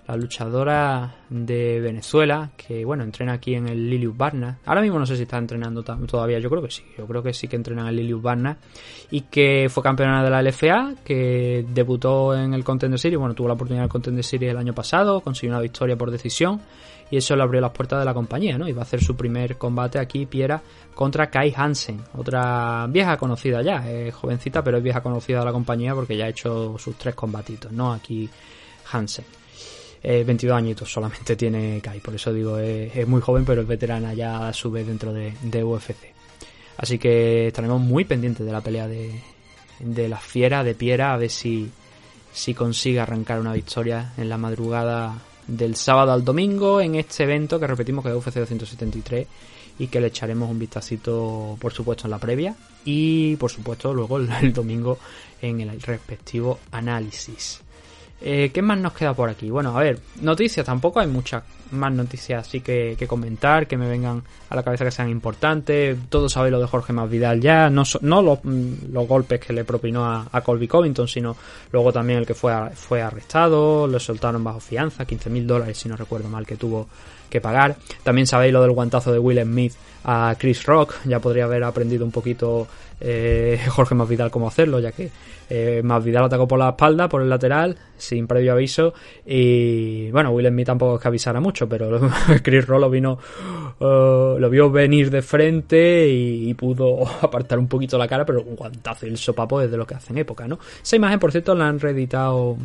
La luchadora de Venezuela, que bueno, entrena aquí en el Lilius Barna. Ahora mismo no sé si está entrenando todavía, yo creo que sí, yo creo que sí que entrena en el Lilius Barna. Y que fue campeona de la LFA, que debutó en el Contender Series, bueno, tuvo la oportunidad del Contender Series el año pasado, consiguió una victoria por decisión. Y eso le abrió las puertas de la compañía, ¿no? Y va a hacer su primer combate aquí, Piera, contra Kai Hansen, otra vieja conocida ya, es jovencita, pero es vieja conocida de la compañía porque ya ha hecho sus tres combatitos, ¿no? Aquí Hansen. Eh, 22 añitos solamente tiene Kai, por eso digo, es, muy joven, pero es veterana ya a su vez dentro de, UFC. Así que estaremos muy pendientes de la pelea de, de la fiera de Piera, a ver si, si consigue arrancar una victoria en la madrugada del sábado al domingo en este evento que repetimos que es UFC 273 y que le echaremos un vistacito por supuesto en la previa y por supuesto luego el domingo en el respectivo análisis. Eh, ¿Qué más nos queda por aquí? Bueno, a ver, noticias, tampoco hay muchas más noticias así que, comentar, que me vengan a la cabeza que sean importantes. Todos sabéis lo de Jorge Masvidal ya, no, no los, mm, los golpes que le propinó a, Colby Covington, sino luego también el que fue, fue arrestado, lo soltaron bajo fianza, 15 mil dólares si no recuerdo mal que tuvo que pagar. También sabéis lo del guantazo de Will Smith a Chris Rock, ya podría haber aprendido un poquito eh, Jorge Masvidal cómo hacerlo, ya que eh, Masvidal atacó por la espalda, por el lateral, sin previo aviso, y bueno, Will Smith tampoco es que avisara mucho, pero Chris Rock lo vino, eh, lo vio venir de frente y, y pudo apartar un poquito la cara, pero un guantazo y el sopapo es de lo que hacen época, ¿no? Esa imagen, por cierto, la han reeditado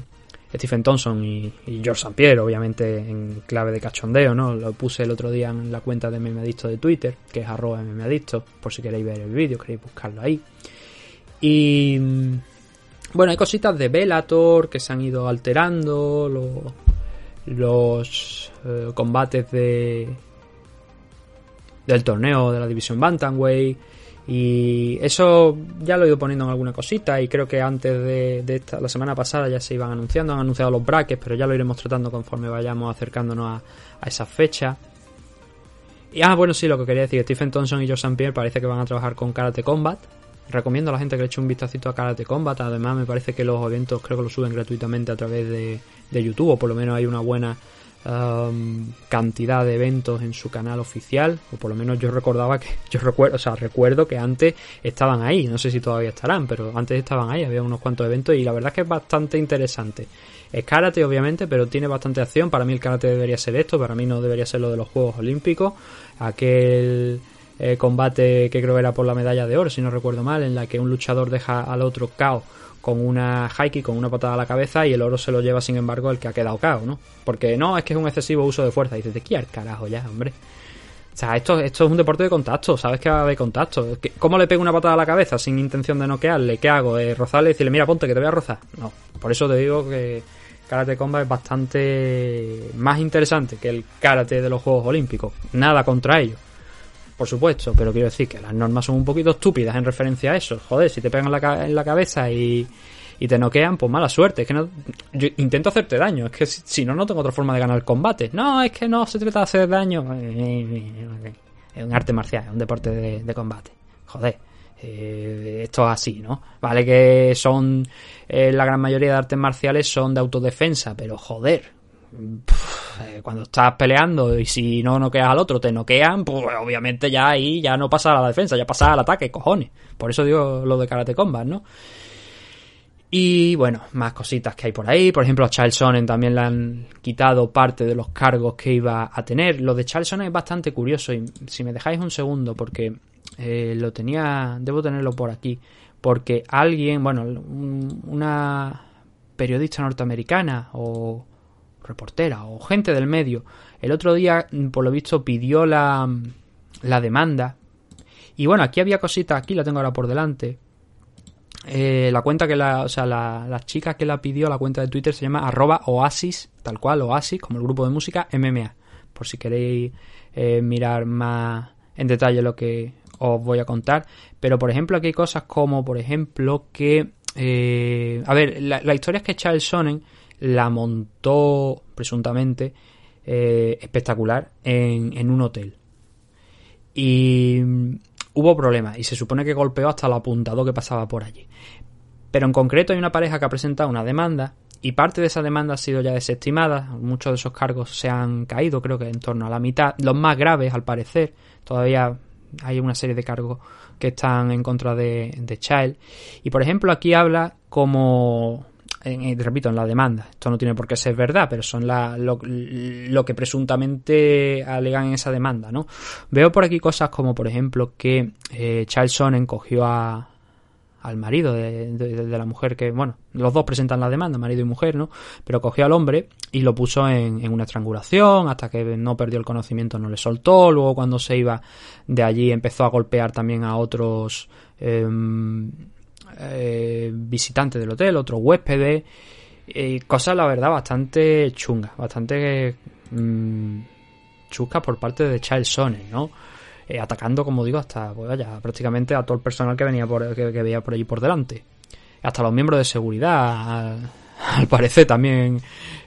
Stephen Thompson y, George St. Pierre, obviamente en clave de cachondeo, ¿no? Lo puse el otro día en la cuenta de Memeadicto de Twitter, que es arroba Memeadicto, por si queréis ver el vídeo, queréis buscarlo ahí. Y mm, bueno, hay cositas de Bellator que se han ido alterando, lo- los eh, combates de del torneo de la división Bantamweight y eso ya lo he ido poniendo en alguna cosita y creo que antes de, esta, la semana pasada ya se iban anunciando, han anunciado los brackets, pero ya lo iremos tratando conforme vayamos acercándonos a, esa fecha. Y ah, bueno, sí, lo que quería decir, Stephen Thompson y Joe. Pierre parece que van a trabajar con Karate Combat. Recomiendo a la gente que le eche un vistacito a Karate Combat. Además, me parece que los eventos creo que los suben gratuitamente a través de, de YouTube, o por lo menos hay una buena um, cantidad de eventos en su canal oficial, o por lo menos yo recordaba que, yo recuerdo, o sea, recuerdo que antes estaban ahí, no sé si todavía estarán, pero antes estaban ahí, había unos cuantos eventos y la verdad es que es bastante interesante. Es karate, obviamente, pero tiene bastante acción. Para mí el karate debería ser esto, para mí no debería ser lo de los Juegos Olímpicos. Aquel eh, combate que creo era por la medalla de oro, si no recuerdo mal, en la que un luchador deja al otro KO con una high con una patada a la cabeza y el oro se lo lleva sin embargo el que ha quedado KO, ¿no? Porque no, es que es un excesivo uso de fuerza. Y dices, ¿de qué al carajo ya, hombre? O sea, esto, esto es un deporte de contacto, sabes que va haber contacto. ¿Qué- ¿Cómo le pego una patada a la cabeza sin intención de noquearle? ¿Qué hago? Eh, ¿Rozarle y decirle, mira, ponte que te voy a rozar? No, por eso te digo que Karate Combat es bastante más interesante que el karate de los Juegos Olímpicos. Nada contra ello por supuesto, pero quiero decir que las normas son un poquito estúpidas en referencia a eso. Joder, si te pegan en la, cabeza y, y te noquean, pues mala suerte. Es que no, yo intento hacerte daño, es que si, no, no tengo otra forma de ganar el combate. No, es que no se trata de hacer daño. Es un arte marcial, es un deporte de, combate. Joder. eh, esto es así, ¿no? Vale que son eh, la gran mayoría de artes marciales son de autodefensa, pero joder, eh, cuando estás peleando y si no noqueas al otro te noquean, pues obviamente ya ahí ya no pasa a la defensa, ya pasa al ataque, cojones. Por eso digo lo de Karate Combat, ¿no? Y bueno, más cositas que hay por ahí. Por ejemplo, a Charles Sonnen también le han quitado parte de los cargos que iba a tener. Lo de Charles Sonnen es bastante curioso. Y si me dejáis un segundo, porque eh, lo tenía. Debo tenerlo por aquí. Porque alguien, bueno, un- una periodista norteamericana o reportera o gente del medio, el otro día, mm, por lo visto, pidió la, la demanda. Y bueno, aquí había cositas, aquí la tengo ahora por delante. Eh, la cuenta que la, o sea, la, la chica que la pidió, la cuenta de Twitter se llama arroba oasis, tal cual, oasis, como el grupo de música MMA. Por si queréis eh, mirar más en detalle lo que os voy a contar. Pero por ejemplo, aquí hay cosas como, por ejemplo, que... eh, a ver, la, la historia es que Charles Sonnen la montó, presuntamente, eh, espectacular en, un hotel. Y mm, hubo problemas y se supone que golpeó hasta el apuntado que pasaba por allí. Pero en concreto hay una pareja que ha presentado una demanda y parte de esa demanda ha sido ya desestimada. Muchos de esos cargos se han caído, creo que en torno a la mitad. Los más graves, al parecer. Todavía hay una serie de cargos que están en contra de, de Child. Y por ejemplo, aquí habla como. En- en- repito, en la demanda. Esto no tiene por qué ser verdad, pero son la- lo, que presuntamente alegan en esa demanda, ¿no? Veo por aquí cosas como, por ejemplo, que eh, Charles Sonnen cogió a, al marido de, la mujer que, bueno, los dos presentan la demanda, marido y mujer, ¿no? Pero cogió al hombre y lo puso en, en una estrangulación hasta que no perdió el conocimiento, no le soltó. Luego, cuando se iba de allí, empezó a golpear también a otros em, eh, visitantes del hotel, otros huéspedes. Y cosas, la verdad, bastante chungas, bastante mm, chuscas por parte de Charles Sonnen, ¿no? Eh, atacando, como digo, hasta pues vaya, prácticamente a todo el personal que venía por, que, veía por allí por delante. Hasta los miembros de seguridad, al, al parecer, también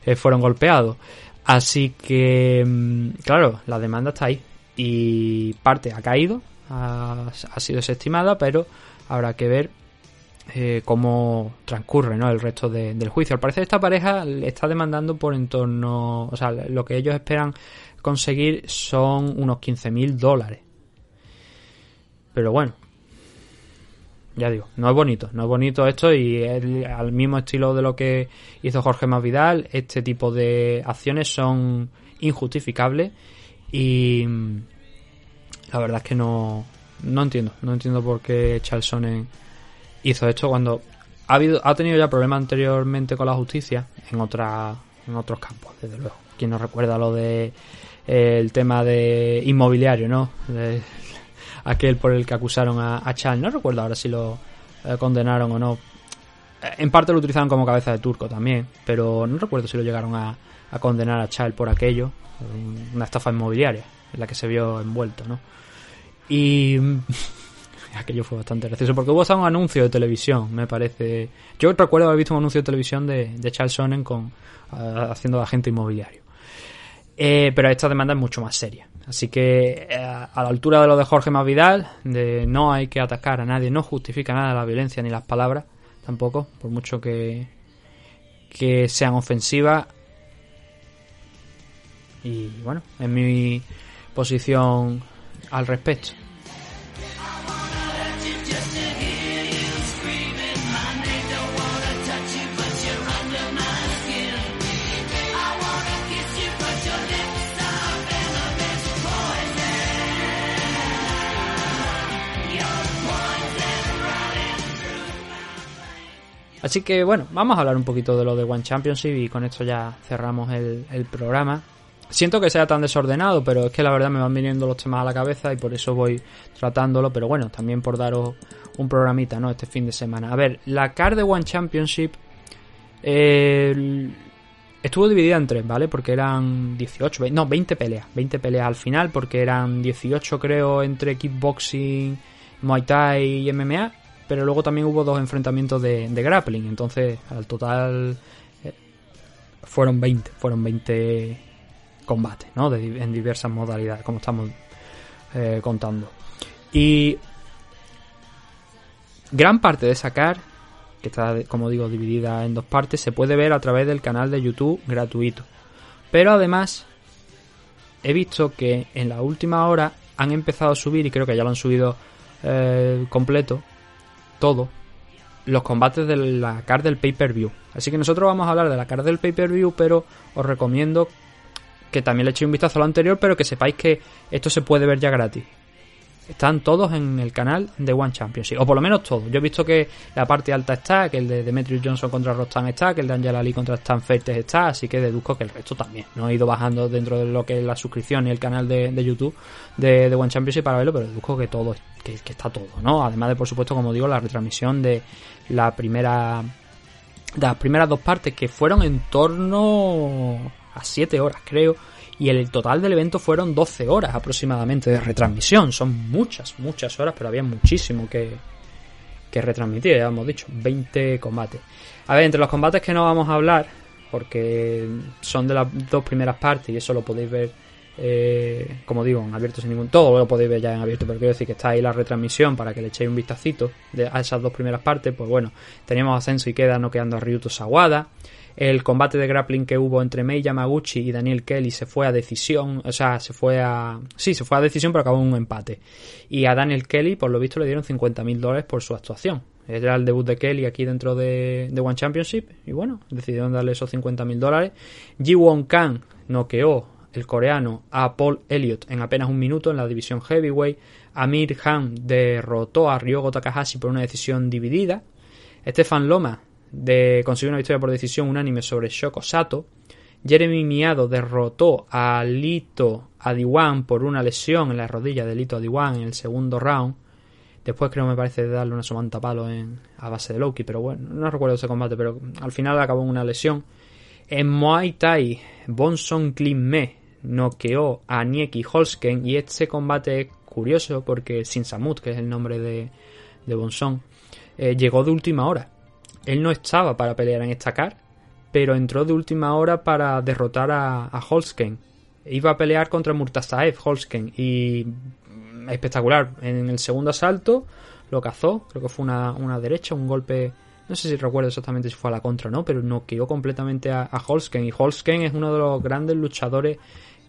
eh, fueron golpeados. Así que, mm, claro, la demanda está ahí. Y parte ha caído, ha, ha sido desestimada, pero habrá que ver eh, cómo transcurre ¿no? el resto de- del juicio. Al parecer esta pareja le está demandando por en torno, o sea, lo que ellos esperan conseguir son unos 15.000 dólares. Pero bueno, ya digo, no es bonito, no es bonito esto y es al mismo estilo de lo que hizo Jorge Masvidal, este tipo de acciones son injustificables y mm, la verdad es que no, no entiendo, no entiendo por qué Charles Sonnen hizo esto cuando ha habido ha tenido ya problemas anteriormente con la justicia en otra en otros campos desde luego. Quien no recuerda lo de eh, el tema de inmobiliario no aquel por el que acusaron a, a Charles no recuerdo ahora si lo eh, condenaron o no. Eh, en parte lo utilizaron como cabeza de turco también pero no recuerdo si lo llegaron a, a condenar a Charles por aquello. Una estafa inmobiliaria en la que se vio envuelto no y aquello fue bastante gracioso porque hubo hasta un anuncio de televisión me parece. Yo recuerdo haber visto un anuncio de televisión de, de Charles Sonnen con haciendo de agente inmobiliario. Eh, pero esta demanda es mucho más seria. Así que eh, a la altura de lo de Jorge Masvidal de no hay que atacar a nadie no justifica nada la violencia ni las palabras tampoco por mucho que que sean ofensivas. Y bueno es mi posición al respecto Así que bueno, vamos a hablar un poquito de lo de One Championship y con esto ya cerramos el, programa. Siento que sea tan desordenado, pero es que la verdad me van viniendo los temas a la cabeza y por eso voy tratándolo. Pero bueno, también por daros un programita, ¿no? Este fin de semana. A ver, la card de One Championship estuvo dividida en tres, ¿vale? Porque eran 18, 20, no, 20 peleas. 20 peleas al final, porque eran 18 creo entre kickboxing, Muay Thai y MMA. Pero luego también hubo dos enfrentamientos de, grappling. Entonces, al total eh, fueron 20. Fueron 20 combates, ¿no? De en diversas modalidades, como estamos eh, contando. Y gran parte de esa car, que está, como digo, dividida en dos partes, se puede ver a través del canal de YouTube gratuito. Pero además, he visto que en la última hora han empezado a subir, y creo que ya lo han subido eh, completo, todo, los combates de la card del pay-per-view. Así que nosotros vamos a hablar de la card del pay-per-view, pero os recomiendo que también le echéis un vistazo a lo anterior, pero que sepáis que esto se puede ver ya gratis. Están todos en el canal de One Championship, o por lo menos todos. Yo he visto que la parte alta está, que el de Demetrius Johnson contra Rostan está, que el de Angela Lee contra Stan Fertes está, así que deduzco que el resto también. No he ido bajando dentro de lo que es la suscripción y el canal de, de YouTube de, de One Championship para verlo, pero deduzco que todo, que, está todo, ¿no? Además de, por supuesto, como digo, la retransmisión de la primera de las primeras dos partes que fueron en torno a 7 horas creo y el total del evento fueron 12 horas aproximadamente de retransmisión son muchas muchas horas pero había muchísimo que que retransmitir ya hemos dicho 20 combates a ver entre los combates que no vamos a hablar porque son de las dos primeras partes y eso lo podéis ver eh, como digo, en abierto sin ningún. Todo lo podéis ver ya en abierto, pero quiero decir que está ahí la retransmisión para que le echéis un vistacito a esas dos primeras partes. Pues bueno, teníamos ascenso y queda noqueando a Ryuto Sawada. El combate de grappling que hubo entre Mei Yamaguchi y Daniel Kelly se fue a decisión, o sea, se fue a. Sí, se fue a decisión, pero acabó en un empate. Y a Daniel Kelly, por lo visto, le dieron 50 mil dólares por su actuación. Era el debut de Kelly aquí dentro de, de One Championship. Y bueno, decidieron darle esos 50 mil dólares. Ji-Won Kang noqueó el coreano a Paul Elliott en apenas un minuto en la división heavyweight. Amir Han derrotó a Ryogo Takahashi por una decisión dividida. Stefan Loma de, consiguió una victoria por decisión unánime sobre Shoko Sato. Jeremy Miado derrotó a Lito Adiwan por una lesión en la rodilla de Lito Adiwan en el segundo round. Después creo me parece darle una somanta palo en, a base de Loki, pero bueno, no recuerdo ese combate, pero al final acabó en una lesión. En Muay Thai, Bonson Klim noqueó a Nieki Holsken y este combate es curioso porque Sin Samut, que es el nombre de, de Bonson, eh, llegó de última hora. Él no estaba para pelear en esta car, pero entró de última hora para derrotar a, a Holsken. Iba a pelear contra Murtazaev Holsken y espectacular. En el segundo asalto lo cazó, creo que fue una, una derecha, un golpe no sé si recuerdo exactamente si fue a la contra o no, pero noqueó completamente a, a Holsken. Y Holsken es uno de los grandes luchadores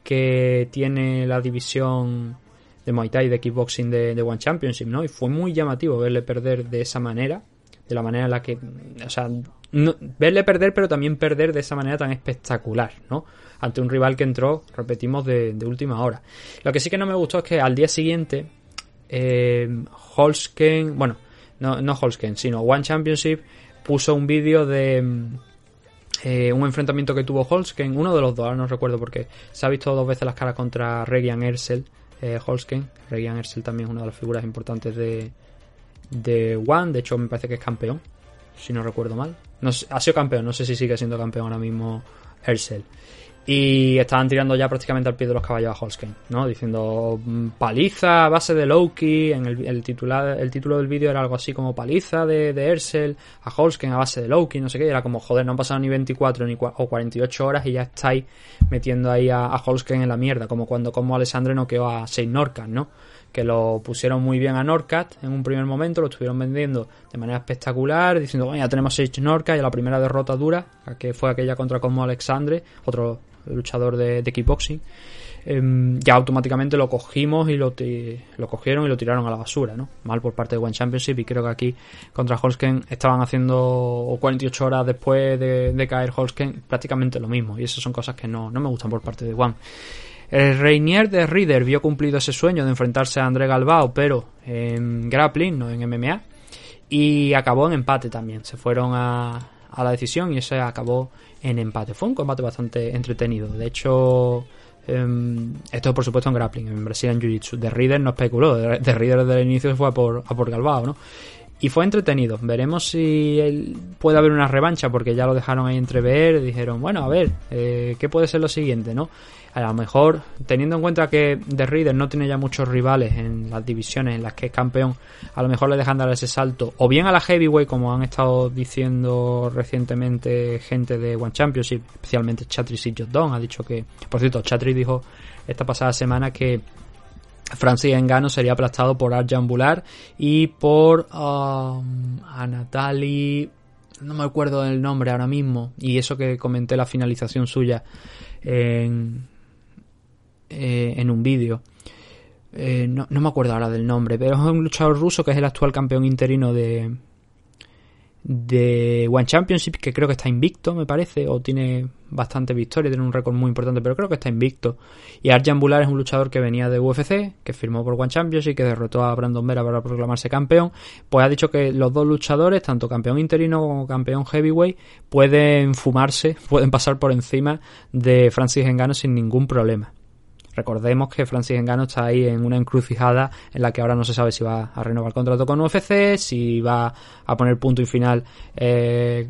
que tiene la división de Muay Thai de kickboxing de, de One Championship, ¿no? Y fue muy llamativo verle perder de esa manera, de la manera en la que, o sea, verle perder, pero también perder de esa manera tan espectacular, ¿no? Ante un rival que entró, repetimos, de, de última hora. Lo que sí que no me gustó es que al día siguiente, eh, Holsken, bueno, no, no Holsken, sino One Championship puso un vídeo de eh, un enfrentamiento que tuvo Holsken, uno de los dos, ahora no recuerdo porque se ha visto dos veces las caras contra Regian Ersel, eh, Holsken. Regian Ersel también es una de las figuras importantes de, de One, de hecho me parece que es campeón, si no recuerdo mal. No ha sido campeón, no sé si sigue siendo campeón ahora mismo Ersel. Y estaban tirando ya prácticamente al pie de los caballos a Holsken, ¿no? Diciendo mm, paliza a base de Loki. En el, el, titular, el título del vídeo era algo así como paliza de, de a Holsken a base de Loki, no sé qué. Y era como, joder, no han pasado ni 24 ni o 48 horas y ya estáis metiendo ahí a, a en la mierda. Como cuando como Alessandre noqueó a Seis Norcat, ¿no? Que lo pusieron muy bien a Norcat en un primer momento, lo estuvieron vendiendo de manera espectacular, diciendo, bueno, ya tenemos Sage Norcat y la primera derrota dura, que fue aquella contra Cosmo Alexandre, otro luchador de, de kickboxing, em, ya automáticamente lo cogimos y lo, lo cogieron y lo tiraron a la basura, ¿no? Mal por parte de One Championship y creo que aquí contra Holsken estaban haciendo 48 horas después de, de caer Holsken prácticamente lo mismo y esas son cosas que no, no me gustan por parte de One. El Reinier de Reader vio cumplido ese sueño de enfrentarse a André Galbao, pero en grappling, no en MMA. Y acabó en empate también. Se fueron a, a la decisión y ese acabó en empate. Fue un combate bastante entretenido. De hecho, em, esto por supuesto en grappling, en Brazilian Jiu-Jitsu. De Reader no especuló, de Reader desde el inicio fue a por, a por Galbao, ¿no? Y fue entretenido. Veremos si él- puede haber una revancha, porque ya lo dejaron ahí entrever. Dijeron, bueno, a ver, eh, ¿qué puede ser lo siguiente, no? A lo mejor, teniendo en cuenta que The Reader no tiene ya muchos rivales en las divisiones en las que es campeón, a lo mejor le dejan dar ese salto. O bien a la Heavyweight, como han estado diciendo recientemente gente de One Championship, especialmente Chatris y Jodon. Ha dicho que, por cierto, Chatris dijo esta pasada semana que Francis Engano sería aplastado por Arjan Bular y por um, Anatali no me acuerdo del nombre ahora mismo y eso que comenté la finalización suya en, eh, en un vídeo. Eh, no, me acuerdo ahora del nombre, pero es un luchador ruso que es el actual campeón interino de, de One Championship, que creo que está invicto, me parece, o tiene bastante victoria, tiene un récord muy importante, pero creo que está invicto. Y Arjan Bular es un luchador que venía de UFC, que firmó por One Championship, que derrotó a Brandon Vera para proclamarse campeón. Pues ha dicho que los dos luchadores, tanto campeón interino como campeón heavyweight, pueden fumarse, pueden pasar por encima de Francis Ngannou sin ningún problema. Recordemos que Francis Ngannou está ahí en una encrucijada en la que ahora no se sabe si va a renovar el contrato con UFC, si va a poner punto y final eh,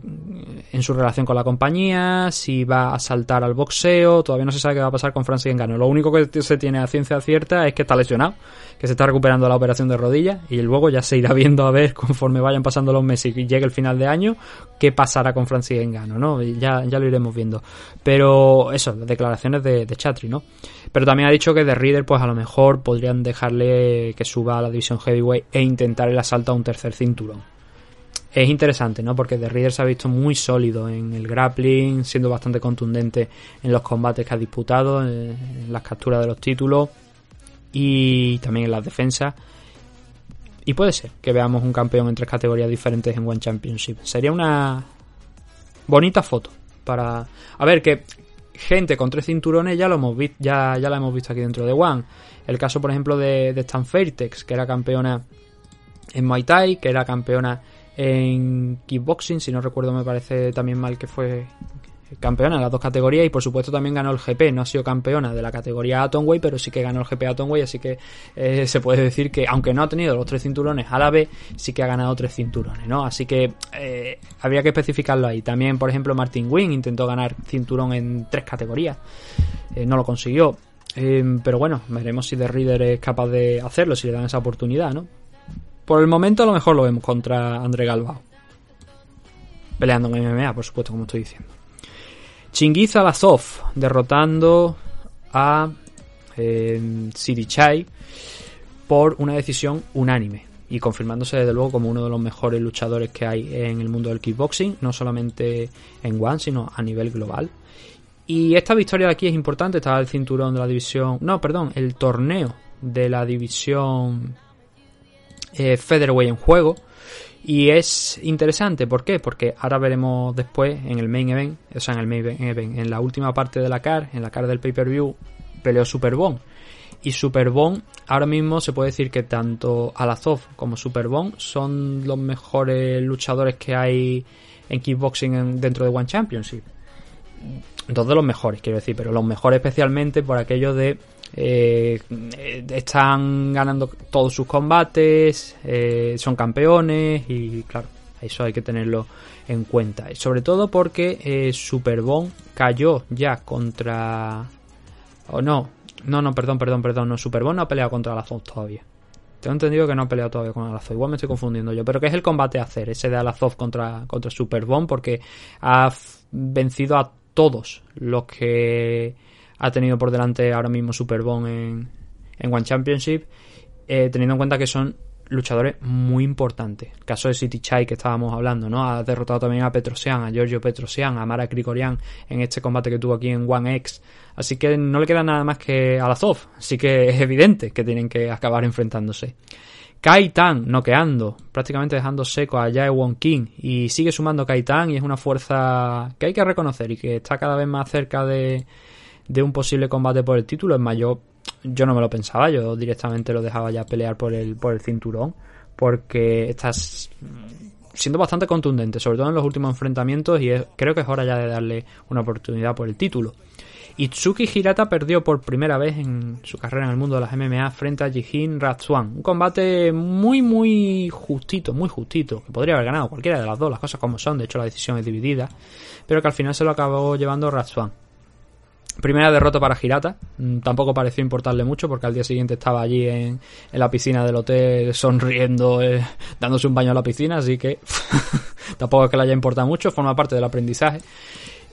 en su relación con la compañía, si va a saltar al boxeo, todavía no se sabe qué va a pasar con Francis Ngannou. Lo único que se tiene a ciencia cierta es que está lesionado, que se está recuperando la operación de rodilla y luego ya se irá viendo a ver conforme vayan pasando los meses y llegue el final de año qué pasará con Francis Ngannou, ¿no? Ya, ya lo iremos viendo. Pero eso, las declaraciones de, de Chatri, ¿no? Pero también ha dicho que de Reader, pues a lo mejor podrían dejarle que suba a la división heavyweight e intentar el asalto a un tercer cinturón. Es interesante, ¿no? Porque The Reader se ha visto muy sólido en el grappling, siendo bastante contundente en los combates que ha disputado, en las capturas de los títulos y también en las defensas. Y puede ser que veamos un campeón en tres categorías diferentes en One Championship. Sería una bonita foto para... A ver, que gente con tres cinturones ya lo hemos visto, ya, la hemos visto aquí dentro de One. El caso, por ejemplo, de, de Stan Fairtex, que era campeona en Muay Thai, que era campeona en kickboxing, si no recuerdo me parece también mal que fue campeona en las dos categorías y por supuesto también ganó el GP, no ha sido campeona de la categoría Atomweight, pero sí que ganó el GP Atomweight, así que eh, se puede decir que aunque no ha tenido los tres cinturones a la vez, sí que ha ganado tres cinturones, ¿no? Así que eh, habría que especificarlo ahí. También, por ejemplo, Martin Wing intentó ganar cinturón en tres categorías, eh, no lo consiguió. Pero bueno, veremos si The Reader es capaz de hacerlo, si le dan esa oportunidad, ¿no? Por el momento a lo mejor lo vemos contra André Galbao. Peleando en MMA, por supuesto, como estoy diciendo. Chingiz Alazov derrotando a eh, Chai por una decisión unánime y confirmándose desde luego como uno de los mejores luchadores que hay en el mundo del kickboxing, no solamente en One, sino a nivel global. Y esta victoria de aquí es importante, estaba el cinturón de la división, no, perdón, el torneo de la división eh, Featherweight en juego. Y es interesante, ¿por qué? Porque ahora veremos después en el main event, o sea, en el main event, en la última parte de la car, en la car del pay-per-view, peleó Superbone. Y Superbone, ahora mismo se puede decir que tanto Alazov como Superbone son los mejores luchadores que hay en kickboxing en- dentro de One Championship. Dos de los mejores, quiero decir, pero los mejores especialmente por aquello de eh, están ganando todos sus combates, eh, son campeones y claro, eso hay que tenerlo en cuenta. Sobre todo porque eh, Superbone cayó ya contra... O no, no, no, perdón, perdón, perdón, no, Superbone no ha peleado contra Alazov todavía. Tengo entendido que no ha peleado todavía con Alazov. Igual me estoy confundiendo yo. Pero que es el combate a hacer, ese de Alazov contra, contra Superbone, porque ha vencido a todos los que ha tenido por delante ahora mismo Superbone en, One Championship, eh, teniendo en cuenta que son luchadores muy importantes. El caso de City Chai que estábamos hablando, ¿no? Ha derrotado también a Petrosian, a Giorgio Petrosian, a Mara Krikorian en este combate que tuvo aquí en One X. Así que no le queda nada más que a Alazov. Así que es evidente que tienen que acabar enfrentándose. Kai Tan noqueando, prácticamente dejando seco a Jae Won King y sigue sumando Kai Tan y es una fuerza que hay que reconocer y que está cada vez más cerca de, de un posible combate por el título. Es más, yo, no me lo pensaba, yo directamente lo dejaba ya pelear por el, por el cinturón porque estás siendo bastante contundente, sobre todo en los últimos enfrentamientos y creo que es hora ya de darle una oportunidad por el título. Itsuki Hirata perdió por primera vez en su carrera en el mundo de las MMA frente a Jihin Ratsuan. Un combate muy, muy justito, muy justito, que podría haber ganado cualquiera de las dos, las cosas como son, de hecho la decisión es dividida, pero que al final se lo acabó llevando Ratsuan. Primera derrota para Hirata, mm, tampoco pareció importarle mucho porque al día siguiente estaba allí en, en la piscina del hotel sonriendo, eh, dándose un baño a la piscina, así que tampoco es que le haya importado mucho, forma parte del aprendizaje.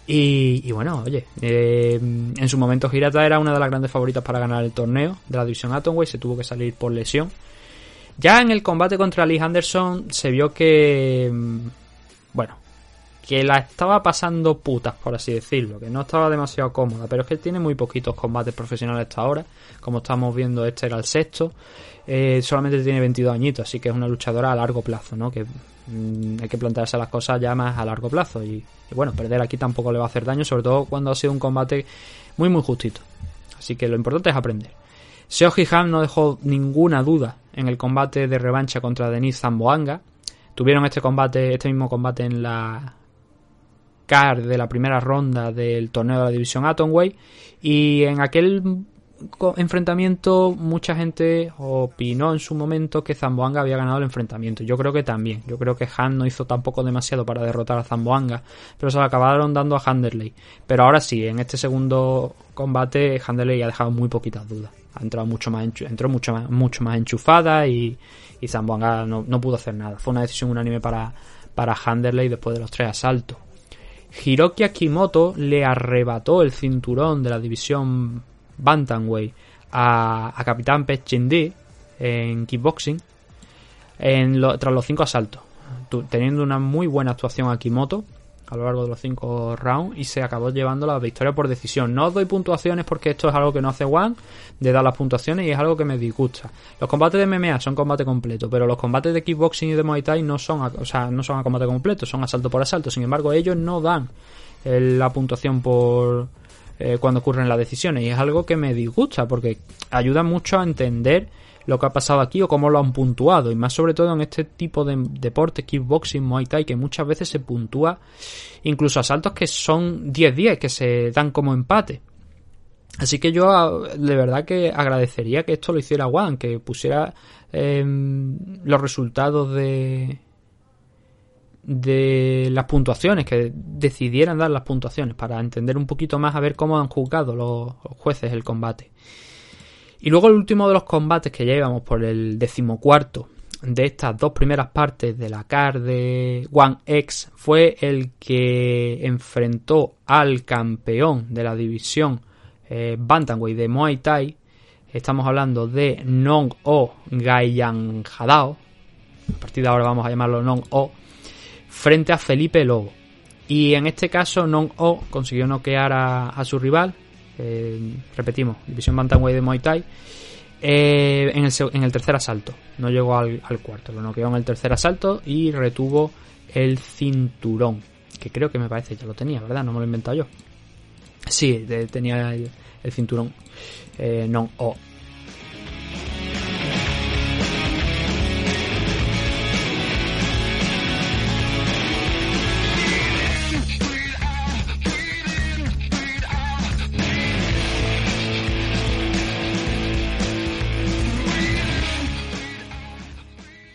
Y, bueno, oye, eh, en su momento Hirata era una de las grandes favoritas para ganar el torneo de la división Atomweight, se tuvo que salir por lesión. Ya en el combate contra Lee Anderson se vio que, mm, bueno, que la estaba pasando putas, por así decirlo, que no estaba demasiado cómoda, pero es que tiene muy poquitos combates profesionales hasta ahora, como estamos viendo este era el sexto, eh, solamente tiene 22 añitos, así que es una luchadora a largo plazo, ¿no? Que mm, hay que plantearse las cosas ya más a largo plazo y, bueno, perder aquí tampoco le va a hacer daño, sobre todo cuando ha sido un combate muy muy justito. Así que lo importante es aprender. Seoji Han no dejó ninguna duda en el combate de revancha contra Denis Zamboanga. Tuvieron este combate, este mismo combate en la card de la primera ronda del torneo de la división Atomweight y en aquel enfrentamiento mucha gente opinó en su momento que Zamboanga había ganado el enfrentamiento. Yo creo que también. Yo creo que Han no hizo tampoco demasiado para derrotar a Zamboanga, pero se lo acabaron dando a Handerley. Pero ahora sí, en este segundo combate Handerley ha dejado muy poquitas dudas. Ha entrado mucho más entró mucho más, enchufada y, y Zamboanga no, no pudo hacer nada. Fue una decisión unánime para, para Handerley después de los tres asaltos. Hiroki Akimoto le arrebató el cinturón de la división Bantamweight a, Capitán Pech Chindi en kickboxing tras los cinco asaltos, teniendo una muy buena actuación Akimoto a lo largo de los cinco rounds y se acabó llevando la victoria por decisión. No os doy puntuaciones porque esto es algo que no hace One de dar las puntuaciones y es algo que me disgusta. Los combates de MMA son combate completo, pero los combates de kickboxing y de Muay Thai no son, a, o sea, no son a combate completo, son asalto por asalto. Sin embargo, ellos no dan la puntuación por eh, cuando ocurren las decisiones y es algo que me disgusta porque ayuda mucho a entender lo que ha pasado aquí o cómo lo han puntuado y más sobre todo en este tipo de deporte kickboxing, muay thai que muchas veces se puntúa incluso asaltos que son 10-10 que se dan como empate Así que yo a- de verdad que agradecería que esto lo hiciera One, que pusiera em, los resultados de de las puntuaciones, que decidieran dar las puntuaciones para entender un poquito más a ver cómo han juzgado los jueces el combate. Y luego el último de los combates que ya íbamos por el decimocuarto de estas dos primeras partes de la CAR de One X fue el que enfrentó al campeón de la división eh, Bantamweight de Muay Thai. Estamos hablando de Nong O Gaiyan Hadao. A partir de ahora vamos a llamarlo Nong O. Frente a Felipe Lobo. Y en este caso Nong O consiguió noquear a su rival. Eh, repetimos, división Bantamweight de Muay Thai. eh, en, el, en el tercer asalto. No llegó al, cuarto. Lo noqueó en el tercer asalto y retuvo el cinturón. Que creo que me parece ya lo tenía, ¿verdad? No me lo he inventado yo. Sí, tenía el, cinturón. Eh, no,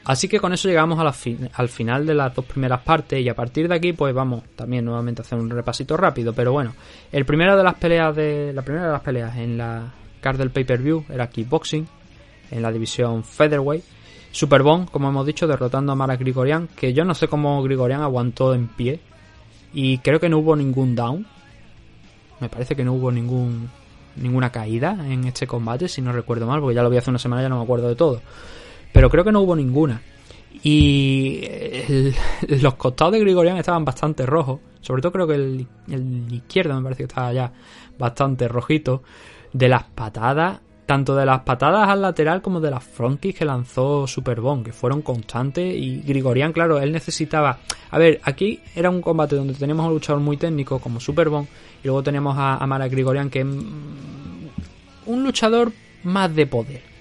Así que con eso llegamos al final de las dos primeras partes y a partir de aquí pues vamos también nuevamente a hacer un repasito rápido, pero bueno, el primero de las peleas de la primera de las peleas en la card del pay-per-view era kickboxing en la división featherweight. Superbon, como hemos dicho, derrotando a Mara Grigorian, que yo no sé cómo Grigorian aguantó en pie y creo que no hubo ningún down. Me parece que no hubo ningún ninguna caída en este combate, si no recuerdo mal, porque ya lo vi hace una semana, ya no me acuerdo de todo pero creo que no hubo ninguna. Y el- los costados de Grigorian estaban bastante rojos. Sobre todo creo que el, izquierdo me parece que estaba ya bastante rojito. De las patadas, tanto de las patadas al lateral como de las front kicks que lanzó Superbon, que fueron constantes. Y Grigorian, claro, él necesitaba... A ver, aquí era un combate donde teníamos a un luchador muy técnico como Superbon. Y luego teníamos a, a Grigorian, que es un luchador más de poder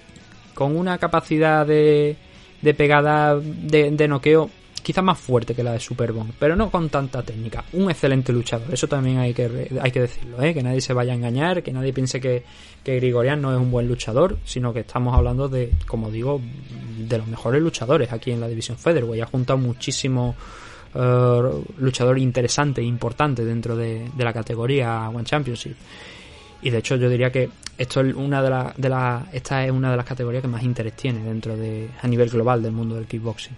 con una capacidad de, de pegada de, de noqueo quizás más fuerte que la de Superbomb, pero no con tanta técnica. Un excelente luchador, eso también hay que, hay que decirlo, ¿eh? que nadie se vaya a engañar, que nadie piense que, que Grigorian no es un buen luchador, sino que estamos hablando de, como digo, de los mejores luchadores aquí en la división Featherweight. Ha juntado muchísimo eh, luchador interesante e importante dentro de, de la categoría One Championship. Y de hecho yo diría que esto es una de las de la, esta es una de las categorías que más interés tiene dentro de a nivel global del mundo del kickboxing.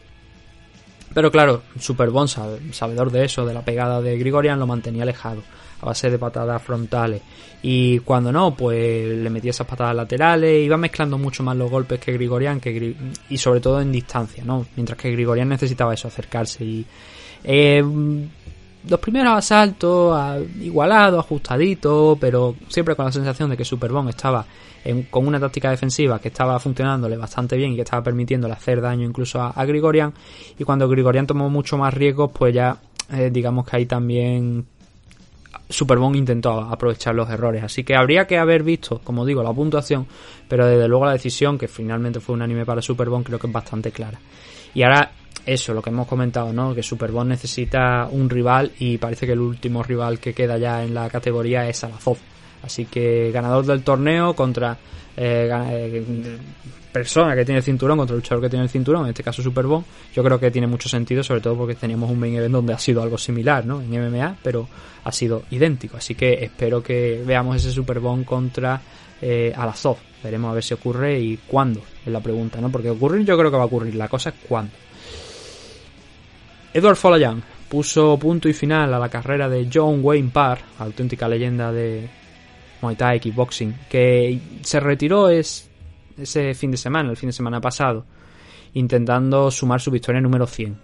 Pero claro, Superbon, sabe- sabedor de eso, de la pegada de Grigorian, lo mantenía alejado a base de patadas frontales. Y cuando no, pues le metía esas patadas laterales, iba mezclando mucho más los golpes que Grigorian, que y sobre todo en distancia, ¿no? Mientras que Grigorian necesitaba eso, acercarse y... eh, los primeros asaltos a- igualados, ajustaditos, pero siempre con la sensación de que Superbomb estaba con una táctica defensiva que estaba funcionándole bastante bien y que estaba permitiéndole hacer daño incluso a, a Grigorian. Y cuando Grigorian tomó mucho más riesgos, pues ya eh, digamos que ahí también Superbomb intentó aprovechar los errores. Así que habría que haber visto, como digo, la puntuación, pero desde luego la decisión, que finalmente fue un anime para Superbomb, creo que es bastante clara. Y ahora, eso, lo que hemos comentado, ¿no? Que Superbomb necesita un rival y parece que el último rival que queda ya en la categoría es Alazov. Así que ganador del torneo contra eh, eh, persona que tiene el cinturón contra el luchador que tiene el cinturón, en este caso Superbomb, yo creo que tiene mucho sentido, sobre todo porque teníamos un main event donde ha sido algo similar, ¿no? En MMA, pero ha sido idéntico. Así que espero que veamos ese Superbomb contra eh, Alazov. Veremos a ver si ocurre y cuándo, es la pregunta, ¿no? Porque ocurrir yo creo que va a ocurrir, la cosa es cuándo. Edward Folayan puso punto y final a la carrera de John Wayne Parr, auténtica leyenda de Muay Thai Kickboxing, que se retiró es, ese fin de semana, el fin de semana pasado, intentando sumar su victoria número 100.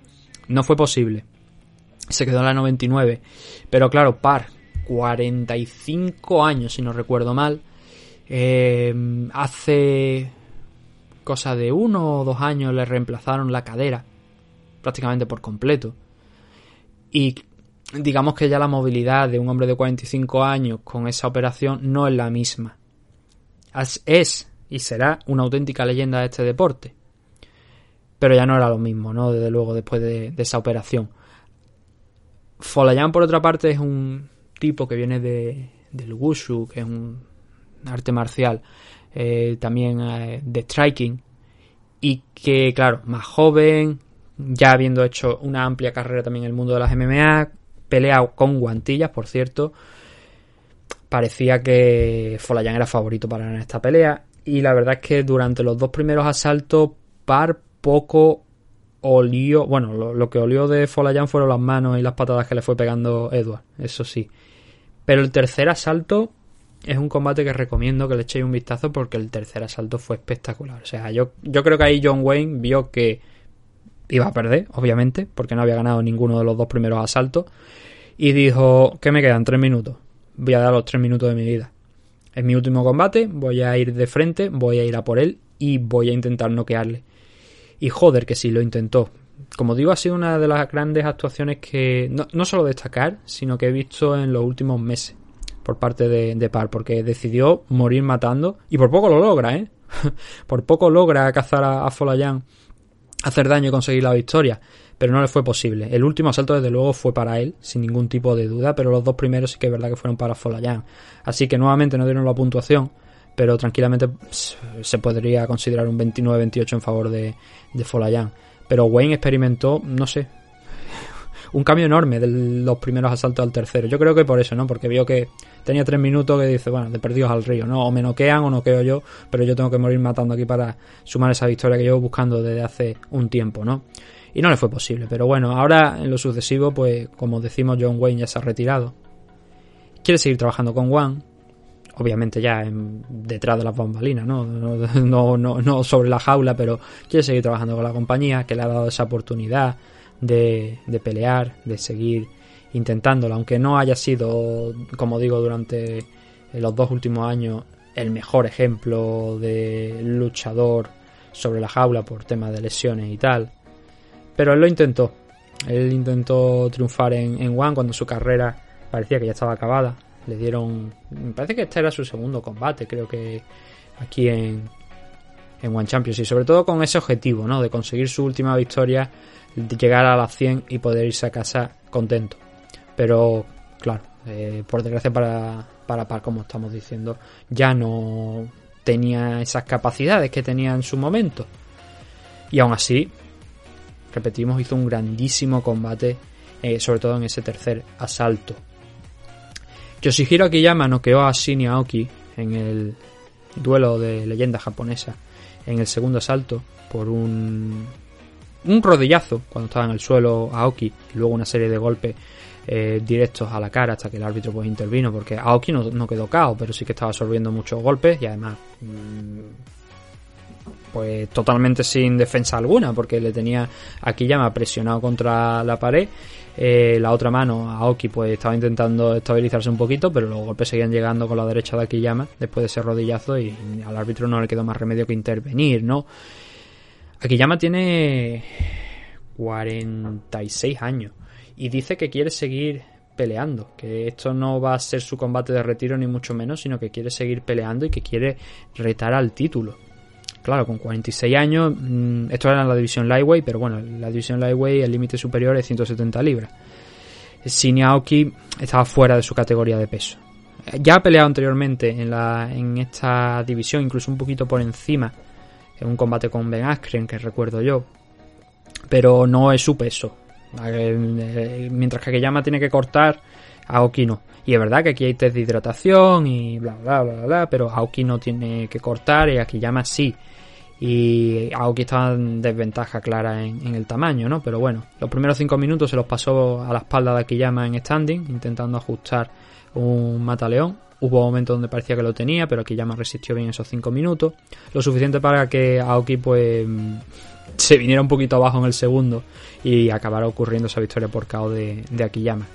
No fue posible. Se quedó en la 99. Pero claro, Parr, 45 años, si no recuerdo mal. eh, hace cosa de uno o dos años le reemplazaron la cadera prácticamente por completo. Y digamos que ya la movilidad de un hombre de 45 años con esa operación no es la misma. Es y será una auténtica leyenda de este deporte. Pero ya no era lo mismo, ¿no? Desde luego, después de, de esa operación. Folayan, por otra parte, es un tipo que viene de, del Wushu, que es un arte marcial, eh, también eh, de striking, y que, claro, más joven, ya habiendo hecho una amplia carrera también en el mundo de las MMA, pelea con guantillas, por cierto, parecía que Folayan era favorito para ganar esta pelea, y la verdad es que durante los dos primeros asaltos, Par poco olió, bueno, lo, lo que olió de Folayan fueron las manos y las patadas que le fue pegando Edward, eso sí. Pero el tercer asalto es un combate que recomiendo que le echéis un vistazo porque el tercer asalto fue espectacular. O sea, yo, yo creo que ahí John Wayne vio que iba a perder, obviamente, porque no había ganado ninguno de los dos primeros asaltos. Y dijo, que me quedan tres minutos. Voy a dar los tres minutos de mi vida. Es mi último combate, voy a ir de frente, voy a ir a por él y voy a intentar noquearle. Y joder que sí, lo intentó. Como digo, ha sido una de las grandes actuaciones que no, no solo destacar, sino que he visto en los últimos meses por parte de, de Par, porque decidió morir matando y por poco lo logra, ¿eh? por poco logra cazar a, a Folayan, hacer daño y conseguir la victoria, pero no le fue posible. El último asalto, desde luego, fue para él, sin ningún tipo de duda, pero los dos primeros sí que es verdad que fueron para Folayan. Así que nuevamente no dieron la puntuación, pero tranquilamente se podría considerar un 29-28 en favor de, de. Pero Wayne experimentó, no sé, un cambio enorme de los primeros asaltos al tercero. Yo creo que por eso, ¿no? Porque vio que tenía tres minutos que dice, bueno, de perdidos al río, ¿no? O me noquean o noqueo yo, pero yo tengo que morir matando aquí para sumar esa victoria que llevo buscando desde hace un tiempo, ¿no? Y no le fue posible, pero bueno, ahora en lo sucesivo, pues como decimos, John Wayne ya se ha retirado. Quiere seguir trabajando con One, obviamente ya en- detrás de las bambalinas, ¿no? No, no, no, no sobre la jaula, pero quiere seguir trabajando con la compañía que le ha dado esa oportunidad de, de pelear, de seguir intentándolo, aunque no haya sido, como digo, durante los dos últimos años el mejor ejemplo de luchador sobre la jaula por temas de lesiones y tal. Pero él lo intentó. Él intentó triunfar en, en One cuando su carrera parecía que ya estaba acabada. Le dieron. Me parece que este era su segundo combate, creo que aquí en, en One Champions. Y sobre todo con ese objetivo, ¿no? De conseguir su última victoria, llegar a las 100 y poder irse a casa contento. Pero, claro, eh, por desgracia para, para Par, como estamos diciendo, ya no tenía esas capacidades que tenía en su momento. Y aún así, repetimos, hizo un grandísimo combate, eh, sobre todo en ese tercer asalto. Yoshihiro Akiyama noqueó a Shinya Aoki en el duelo de leyenda japonesa en el segundo asalto por un, un rodillazo cuando estaba en el suelo Aoki y luego una serie de golpes eh, directos a la cara hasta que el árbitro pues intervino porque Aoki no, no quedó cao pero sí que estaba absorbiendo muchos golpes y además mm, pues totalmente sin defensa alguna, porque le tenía aquí llama presionado contra la pared. Eh, la otra mano, Aoki, pues estaba intentando estabilizarse un poquito, pero los golpes seguían llegando con la derecha de Akiyama después de ese rodillazo y al árbitro no le quedó más remedio que intervenir, ¿no? Akiyama tiene 46 años y dice que quiere seguir peleando, que esto no va a ser su combate de retiro ni mucho menos, sino que quiere seguir peleando y que quiere retar al título. Claro, con 46 años, mm, esto era la división Lightweight, pero bueno, la división Lightweight el límite superior es 170 libras. Shin estaba fuera de su categoría de peso. Ya ha peleado anteriormente en, la, en esta división, incluso un poquito por encima, en un combate con Ben Askren, que recuerdo yo, pero no es su peso. Eh, Mientras que Akiyama tiene que cortar, Aoki no. Y es verdad que aquí hay test de hidratación y bla bla bla bla, pero Aoki no tiene que cortar y Akiyama sí. Y Aoki estaba en desventaja clara en, en el tamaño, ¿no? Pero bueno, los primeros 5 minutos se los pasó a la espalda de Akiyama en standing, intentando ajustar un mataleón. Hubo momentos donde parecía que lo tenía, pero Akiyama resistió bien esos 5 minutos. Lo suficiente para que Aoki pues se viniera un poquito abajo en el segundo y acabara ocurriendo esa victoria por KO de, de Akiyama.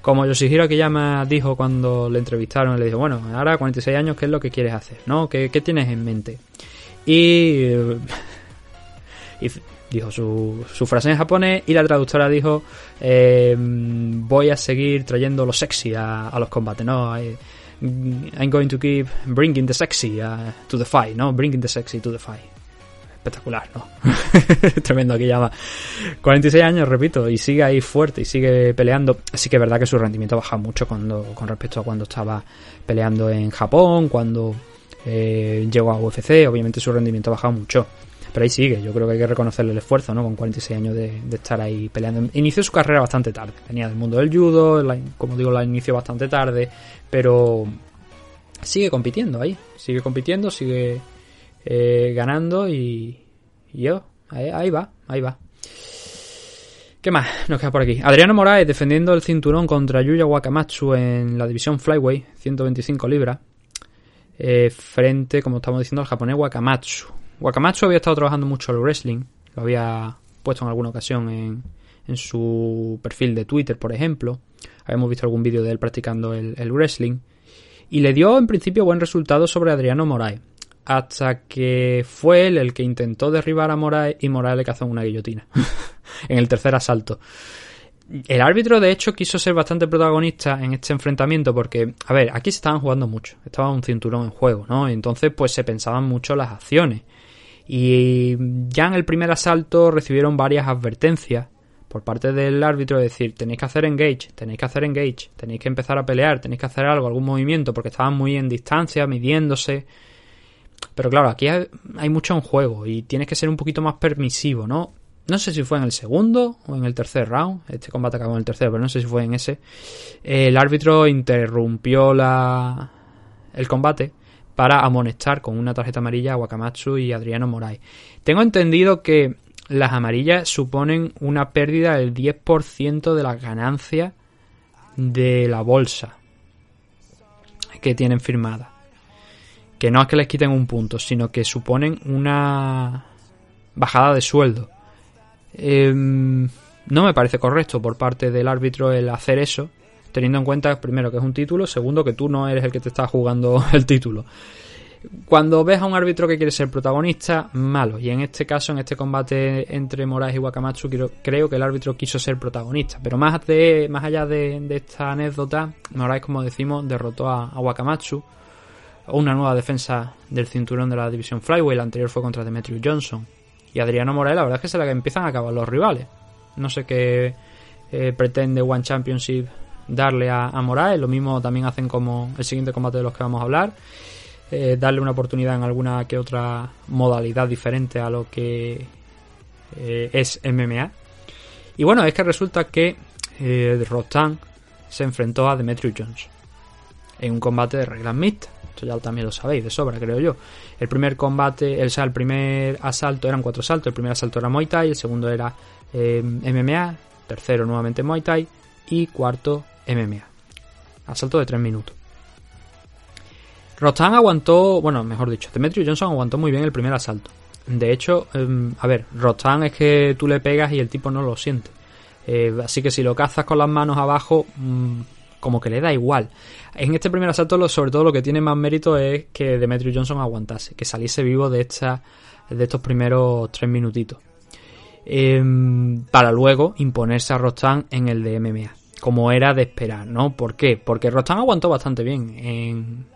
Como Yoshihiro Akiyama dijo cuando le entrevistaron, le dijo, bueno, ahora 46 años, ¿qué es lo que quieres hacer? ¿No? ¿Qué, qué tienes en mente? Y, eh, y dijo su, su, frase en japonés y la traductora dijo, eh, voy a seguir trayendo lo sexy a, a los combates, ¿no? I, I'm going to keep bringing the sexy uh, to the fight, ¿no? Bringing the sexy to the fight espectacular, ¿no? Tremendo aquí llama. 46 años, repito, y sigue ahí fuerte y sigue peleando. Así que es verdad que su rendimiento ha bajado mucho cuando, con respecto a cuando estaba peleando en Japón, cuando eh, llegó a UFC, obviamente su rendimiento ha bajado mucho. Pero ahí sigue, yo creo que hay que reconocerle el esfuerzo, ¿no? Con 46 años de, estar ahí peleando. Inició su carrera bastante tarde. Venía del mundo del judo, como digo, la inició bastante tarde, pero sigue compitiendo ahí. Sigue compitiendo, sigue eh, ganando y, yo, ahí, ahí, va, ahí va. ¿Qué más nos queda por aquí? Adriano Moraes defendiendo el cinturón contra Yuya Wakamatsu en la división Flyway, 125 libras, eh, frente, como estamos diciendo, al japonés Wakamatsu. Wakamatsu había estado trabajando mucho el wrestling, lo había puesto en alguna ocasión en, en su perfil de Twitter, por ejemplo. Habíamos visto algún vídeo de él practicando el, el wrestling. Y le dio en principio buen resultado sobre Adriano Moraes hasta que fue él el que intentó derribar a Moraes y Moraes le cazó una guillotina en el tercer asalto. El árbitro, de hecho, quiso ser bastante protagonista en este enfrentamiento porque, a ver, aquí se estaban jugando mucho, estaba un cinturón en juego, ¿no? Entonces, pues se pensaban mucho las acciones. Y ya en el primer asalto recibieron varias advertencias por parte del árbitro de decir, tenéis que hacer engage, tenéis que hacer engage, tenéis que empezar a pelear, tenéis que hacer algo, algún movimiento, porque estaban muy en distancia, midiéndose. Pero claro, aquí hay mucho en juego y tienes que ser un poquito más permisivo, ¿no? No sé si fue en el segundo o en el tercer round. Este combate acabó en el tercero, pero no sé si fue en ese. El árbitro interrumpió la... el combate para amonestar con una tarjeta amarilla a Wakamatsu y Adriano Morai. Tengo entendido que las amarillas suponen una pérdida del 10% de las ganancias de la bolsa que tienen firmada que no es que les quiten un punto, sino que suponen una bajada de sueldo. Eh, no me parece correcto por parte del árbitro el hacer eso, teniendo en cuenta, primero, que es un título, segundo, que tú no eres el que te está jugando el título. Cuando ves a un árbitro que quiere ser protagonista, malo. Y en este caso, en este combate entre Moraes y Wakamatsu, creo, que el árbitro quiso ser protagonista. Pero más, de, más allá de, esta anécdota, Moraes, como decimos, derrotó a, Wakamatsu una nueva defensa del cinturón de la división Flyway. La anterior fue contra Demetrius Johnson. Y Adriano Moraes, la verdad es que se la que empiezan a acabar los rivales. No sé qué eh, pretende One Championship darle a, a, Moraes. Lo mismo también hacen como el siguiente combate de los que vamos a hablar. Eh, darle una oportunidad en alguna que otra modalidad diferente a lo que eh, es MMA. Y bueno, es que resulta que eh, Rotan se enfrentó a Demetrius Johnson en un combate de reglas mixtas. Esto ya también lo sabéis de sobra, creo yo. El primer combate, o sea, el primer asalto eran cuatro asaltos. El primer asalto era Muay Thai, el segundo era eh, MMA, tercero nuevamente Muay Thai y cuarto MMA. Asalto de tres minutos. Rostan aguantó, bueno, mejor dicho, Demetrius Johnson aguantó muy bien el primer asalto. De hecho, em, a ver, Rostan es que tú le pegas y el tipo no lo siente. Eh, así que si lo cazas con las manos abajo, mm, como que le da igual. En este primer asalto, sobre todo lo que tiene más mérito es que Demetrius Johnson aguantase, que saliese vivo de, esta, de estos primeros tres minutitos. Em, para luego imponerse a Rostan en el de MMA, como era de esperar, ¿no? ¿Por qué? Porque Rostan aguantó bastante bien en,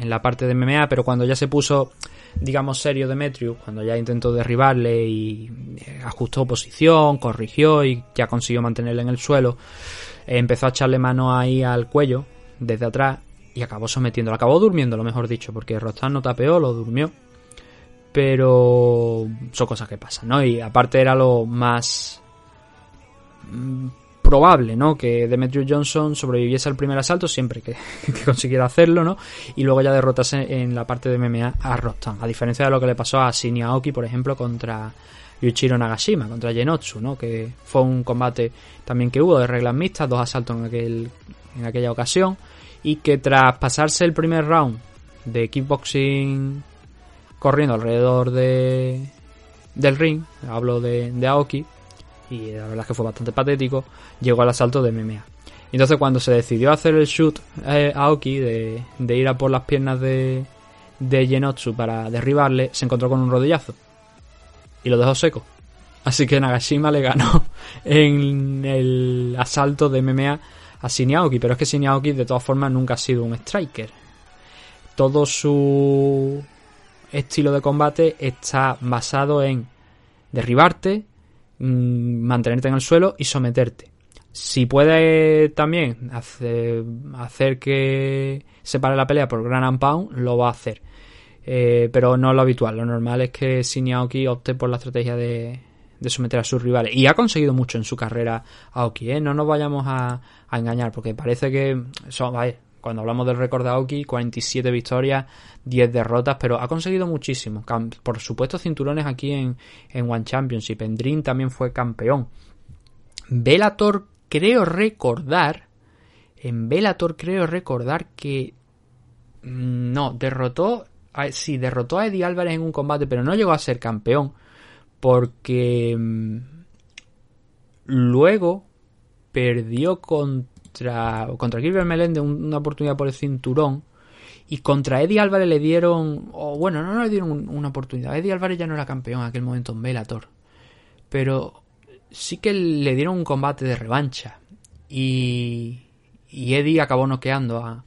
en la parte de MMA, pero cuando ya se puso, digamos, serio Demetrius, cuando ya intentó derribarle y eh, ajustó posición, corrigió y ya consiguió mantenerle en el suelo, eh, empezó a echarle mano ahí al cuello, desde atrás, y acabó sometiéndolo. Acabó durmiendo, lo mejor dicho, porque Rostan no tapeó, lo durmió. Pero son cosas que pasan, ¿no? Y aparte era lo más mm, probable, ¿no? Que Demetrius Johnson sobreviviese al primer asalto siempre que, consiguiera hacerlo, ¿no? Y luego ya derrotase en la parte de MMA a Rostan. A diferencia de lo que le pasó a Shinya Aoki, por ejemplo, contra Yuichiro Nagashima, contra Genotsu, ¿no? Que fue un combate también que hubo de reglas mixtas, dos asaltos en, aquel, en aquella ocasión. Y que tras pasarse el primer round de kickboxing corriendo alrededor de del ring, hablo de, de Aoki, y la verdad es que fue bastante patético, llegó al asalto de MMA. Entonces cuando se decidió hacer el shoot eh, Aoki de, de ir a por las piernas de, de para derribarle, se encontró con un rodillazo y lo dejó seco. Así que Nagashima le ganó en el asalto de MMA a Shinya Aoki, pero es que Shinya Aoki de todas formas nunca ha sido un striker. Todo su estilo de combate está basado en derribarte, mm, mantenerte en el suelo y someterte. Si puede también hacer, hacer que se pare la pelea por Gran Pound, lo va a hacer. Eh, pero no es lo habitual. Lo normal es que Shinya Aoki opte por la estrategia de, de someter a sus rivales. Y ha conseguido mucho en su carrera Aoki, ¿eh? No nos vayamos a, a engañar, porque parece que son, vaya, cuando hablamos del récord de Aoki, 47 victorias, 10 derrotas, pero ha conseguido muchísimo. Por supuesto, cinturones aquí en, en One Championship. En Dream también fue campeón. Velator, creo recordar. En Velator, creo recordar que. mm, No, derrotó. Sí, derrotó a Eddie Álvarez en un combate, pero no llegó a ser campeón. Porque. mm, Luego perdió contra. Contra Gilbert una oportunidad por el cinturón. Y contra Eddie Álvarez le dieron. O bueno, no le dieron un- una oportunidad. Eddie Álvarez ya no era campeón en aquel momento en Bellator. Pero sí que le dieron un combate de revancha. Y. Y Eddie acabó noqueando a.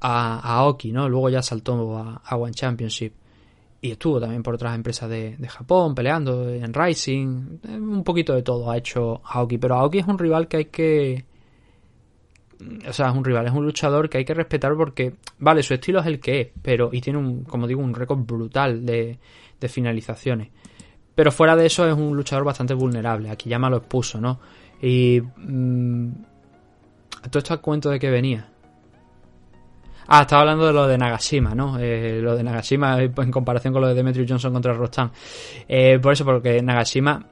A, Aoki, ¿no? Luego ya saltó a, a One Championship. Y estuvo también por otras empresas de, de Japón, peleando en Rising. Un poquito de todo ha hecho Aoki. Pero Aoki es un rival que hay que. O sea, es un rival, es un luchador que hay que respetar porque, vale, su estilo es el que es, pero, y tiene un, como digo, un récord brutal de, de finalizaciones. Pero fuera de eso es un luchador bastante vulnerable. Aquí ya me lo expuso, ¿no? Y. mm, todo esto a cuento de que venía. Ah, estaba hablando de lo de Nagashima, ¿no? Eh, lo de Nagashima eh, en comparación con lo de Demetrius Johnson contra Rostan. Eh, por eso, porque Nagashima.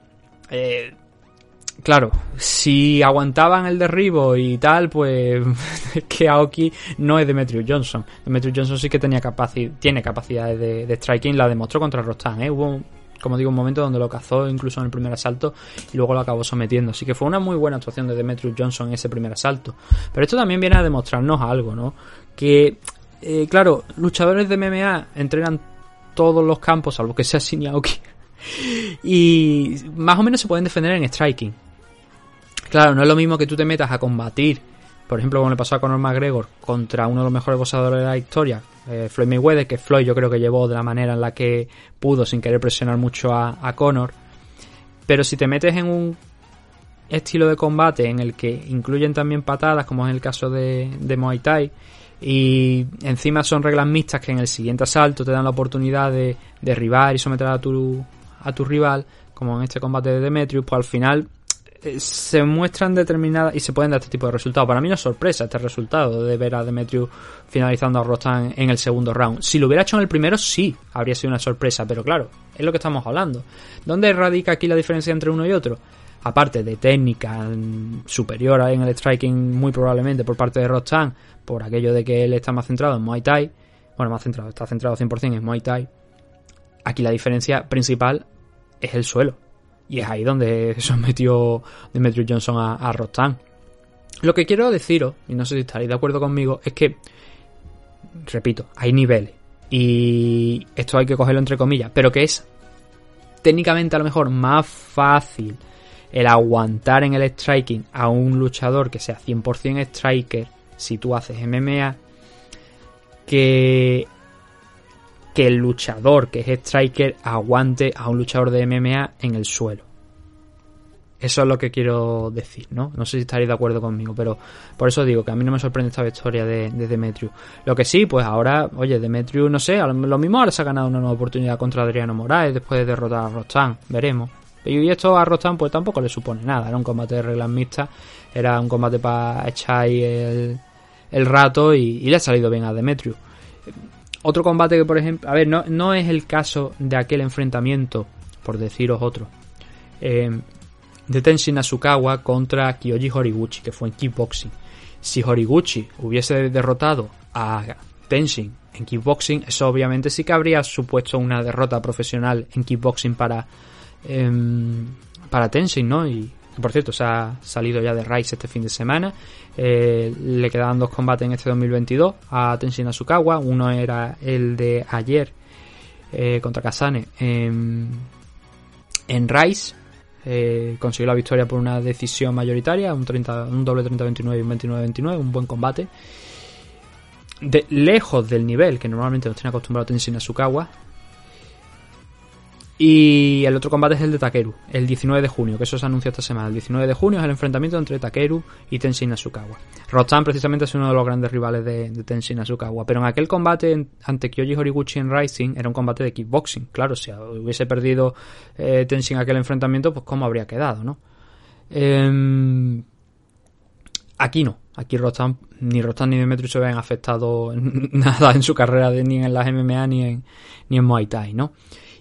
Claro, si aguantaban el derribo y tal, pues es que Aoki no es Demetrius Johnson. Demetrius Johnson sí que tenía capaci tiene capacidades de, striking, la demostró contra Rostan, ¿eh? Hubo, como digo, un momento donde lo cazó incluso en el primer asalto y luego lo acabó sometiendo. Así que fue una muy buena actuación de Demetrius Johnson en ese primer asalto. Pero esto también viene a demostrarnos algo, ¿no? Que, eh, claro, luchadores de MMA entrenan todos los campos, salvo que sea Shinya Aoki. Y más o menos se pueden defender en striking. Claro, no es lo mismo que tú te metas a combatir, por ejemplo, como le pasó a Conor McGregor contra uno de los mejores boxeadores de la historia, eh, Floyd Mayweather, que Floyd yo creo que llevó de la manera en la que pudo sin querer presionar mucho a, a Conor. Pero si te metes en un estilo de combate en el que incluyen también patadas, como es el caso de, de Muay Thai, y encima son reglas mixtas que en el siguiente asalto te dan la oportunidad de derribar y someter a tu, a tu rival, como en este combate de Demetrius, pues al final se muestran determinadas y se pueden dar este tipo de resultados. Para mí no es sorpresa este resultado de ver a Demetrius finalizando a Rostan en el segundo round. Si lo hubiera hecho en el primero, sí, habría sido una sorpresa, pero claro, es lo que estamos hablando. ¿Dónde radica aquí la diferencia entre uno y otro? Aparte de técnica superior en el striking, muy probablemente por parte de Rostan, por aquello de que él está más centrado en Muay Thai, bueno, más centrado, está centrado 100% en Muay Thai. Aquí la diferencia principal es el suelo. Y es ahí donde sometió Demetrius Johnson a, a. Lo que quiero deciros, y no sé si estaréis de acuerdo conmigo, es que, repito, hay niveles. Y esto hay que cogerlo entre comillas, pero que es técnicamente a lo mejor más fácil el aguantar en el striking a un luchador que sea 100% striker si tú haces MMA que que el luchador que es striker aguante a un luchador de MMA en el suelo. Eso es lo que quiero decir, ¿no? No sé si estaréis de acuerdo conmigo, pero por eso digo que a mí no me sorprende esta victoria de, de Demetrius. Lo que sí, pues ahora, oye, Demetrius, no sé, lo, mismo ahora se ha ganado una nueva oportunidad contra Adriano Moraes después de derrotar a Rostan, veremos. Y esto a Rostan pues tampoco le supone nada, era un combate de reglas mixtas, era un combate para echar ahí el, el rato y, y le ha salido bien a Demetrius. Otro combate que, por ejemplo, a ver, no, no es el caso de aquel enfrentamiento, por deciros otro, eh, de Tenshin Asukawa contra Kyoji Horiguchi, que fue en kickboxing. Si Horiguchi hubiese derrotado a Tenshin en kickboxing, eso obviamente sí que habría supuesto una derrota profesional en kickboxing para, em, para Tenshin, ¿no? Y por cierto, se ha salido ya de Rise este fin de semana. Eh, le quedaban dos combates en este 2022 a Tenshin Asukawa. Uno era el de ayer eh, contra Kasane en, Rise. Eh, consiguió la victoria por una decisión mayoritaria, un, 30, un doble 30-29 y un 29-29, un buen combate. Lejos del nivel que normalmente nos tiene acostumbrado Tenshin Asukawa, y el otro combate es el de Takeru, el 19 de junio, que eso se anuncia esta semana. El 19 de junio es el enfrentamiento entre Takeru y Tenshin Asukawa. Rostan precisamente es uno de los grandes rivales de, Tenshin Asukawa, pero en aquel combate ante Kyoji Horiguchi en Rising era un combate de kickboxing. Claro, si hubiese perdido eh, Tenshin aquel enfrentamiento, pues cómo habría quedado, ¿no? Em, aquí no. Aquí Rostan, ni Rostan ni Demetrius se ven afectado nada en su carrera de, ni en las MMA ni en, ni en Muay Thai, ¿no?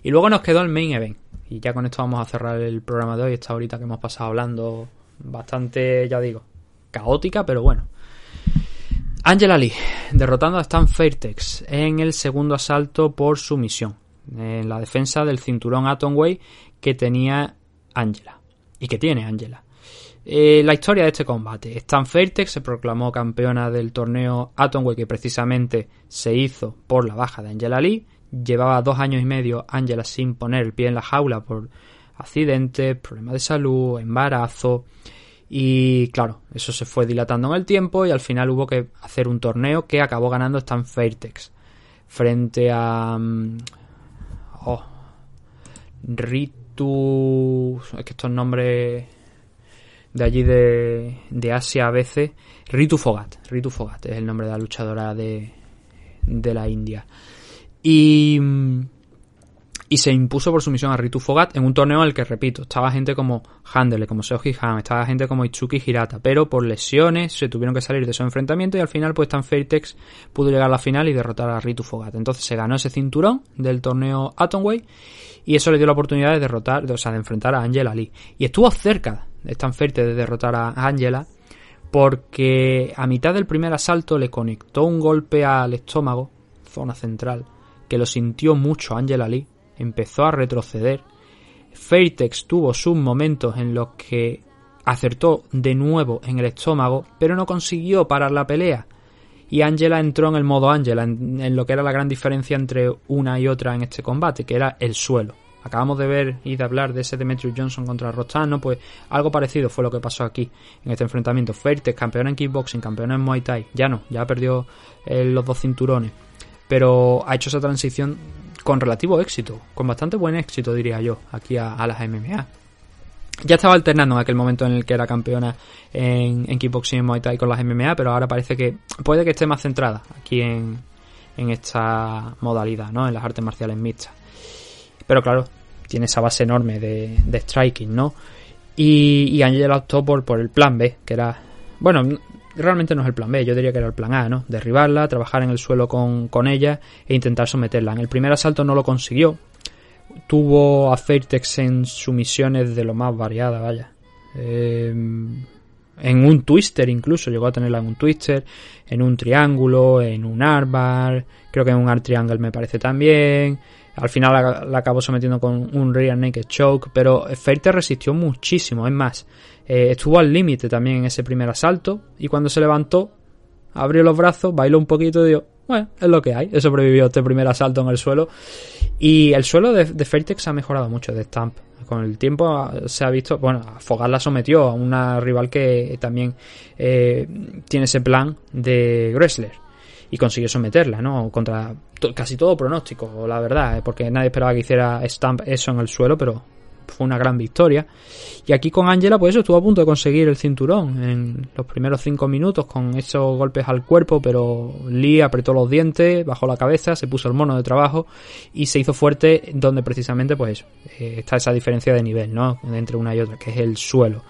Y luego nos quedó el main event. Y ya con esto vamos a cerrar el programa de hoy, esta horita que hemos pasado hablando bastante, ya digo, caótica, pero bueno. Angela Lee, derrotando a Stan Fairtex en el segundo asalto por sumisión, en la defensa del cinturón Atomway que tenía Angela. Y que tiene Angela. Eh, la historia de este combate. Stan Fairtex se proclamó campeona del torneo Atomway que precisamente se hizo por la baja de Angela Lee. Llevaba dos años y medio Angela sin poner el pie en la jaula por accidentes, problemas de salud, embarazo. Y claro, eso se fue dilatando en el tiempo y al final hubo que hacer un torneo que acabó ganando Stan Fairtex frente a... mm, Oh, Ritu... Es que estos nombres de allí de, de Asia a veces. Ritu Fogat. Ritu Fogat es el nombre de la luchadora de, de la India. Y, y se impuso por sumisión a Ritu Fogat en un torneo en el que, repito, estaba gente como Handele, como Seoji Han, estaba gente como Itsuki Hirata, pero por lesiones se tuvieron que salir de esos enfrentamientos y al final pues Stan Fairtex pudo llegar a la final y derrotar a Ritu Fogat. Entonces se ganó ese cinturón del torneo Atomway y eso le dio la oportunidad de derrotar, o sea, de enfrentar a Angela Lee. Y estuvo cerca de Stan Fairtex de derrotar a Angela porque a mitad del primer asalto le conectó un golpe al estómago, zona central, que lo sintió mucho Angela Lee, empezó a retroceder. Fairtex tuvo sus momentos en los que acertó de nuevo en el estómago, pero no consiguió parar la pelea. Y Angela entró en el modo Angela, en, lo que era la gran diferencia entre una y otra en este combate, que era el suelo. Acabamos de ver y de hablar de ese Demetrius Johnson contra Rostano, pues algo parecido fue lo que pasó aquí en este enfrentamiento. Fairtex, campeona en kickboxing, campeona en Muay Thai, ya no, ya perdió eh, los dos cinturones, pero ha hecho esa transición con relativo éxito, con bastante buen éxito diría yo, aquí a, las MMA. Ya estaba alternando en aquel momento en el que era campeona en, en kickboxing y Muay Thai con las MMA, pero ahora parece que puede que esté más centrada aquí en, en esta modalidad, ¿no? En las artes marciales mixtas. Pero claro, tiene esa base enorme de, de striking, ¿no? Y, y Angela optó por, por el plan B, que era. Bueno, realmente no es el plan B, yo diría que era el plan A, ¿no? Derribarla, trabajar en el suelo con, con ella e intentar someterla. En el primer asalto no lo consiguió. Tuvo a Fairtex en sumisiones de lo más variada, vaya. Eh, en un twister incluso, llegó a tenerla en un twister, en un triángulo, en un armbar, creo que en un art triangle me parece también. Al final la, acabó sometiendo con un rear naked choke, pero Fate resistió muchísimo, es más, eh, estuvo al límite también en ese primer asalto y cuando se levantó, abrió los brazos, bailó un poquito y dijo, bueno, es lo que hay, he sobrevivido este primer asalto en el suelo y el suelo de, de ha mejorado mucho de Stamp. Con el tiempo ah, se ha visto, bueno, Fogar la sometió a una rival que también eh, tiene ese plan de Gressler y consiguió someterla, ¿no? Contra casi todo pronóstico, la verdad, eh, porque nadie esperaba que hiciera Stamp eso en el suelo, pero fue una gran victoria. Y aquí con Angela, pues eso, estuvo a punto de conseguir el cinturón en los primeros cinco minutos con esos golpes al cuerpo, pero Lee apretó los dientes, bajó la cabeza, se puso el mono de trabajo y se hizo fuerte donde precisamente, pues eso, eh, está esa diferencia de nivel, ¿no? Entre una y otra, que es el suelo.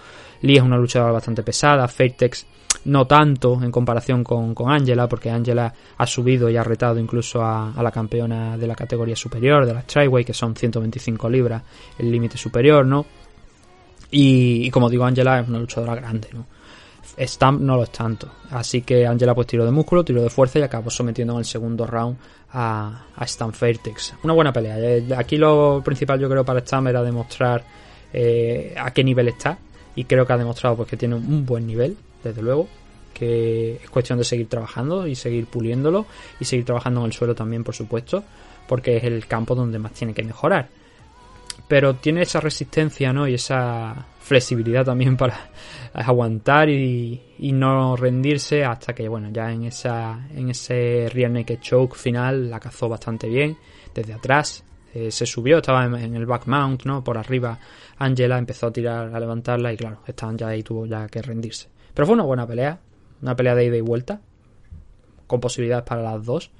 Lee es una luchadora bastante pesada, Fairtex no tanto en comparación con, con Angela, porque Angela ha subido y ha retado incluso a, la campeona de la categoría superior, de la Tryway, que son 125 libras, el límite superior, ¿no? Y, y como digo, Angela es una luchadora grande, ¿no? Stamp no lo es tanto. Así que Angela pues tiró de músculo, tiró de fuerza y acabó sometiendo en el segundo round a, a Stamp Fairtex. Una buena pelea. Eh, Aquí lo principal yo creo para Stamp era demostrar eh, a qué nivel está. Y creo que ha demostrado pues que tiene un buen nivel, desde luego. Que es cuestión de seguir trabajando y seguir puliéndolo. Y seguir trabajando en el suelo también, por supuesto. Porque es el campo donde más tiene que mejorar pero tiene esa resistencia, ¿no? Y esa flexibilidad también para aguantar y, no rendirse hasta que, bueno, ya en esa en ese rear naked choke final la cazó bastante bien desde atrás. eh, se subió, estaba en, en el back mount, ¿no? Por arriba Angela empezó a tirar, a levantarla y claro, estaban ya ahí, tuvo ya que rendirse. Pero fue una buena pelea, una pelea de ida y vuelta, con posibilidades para las dos.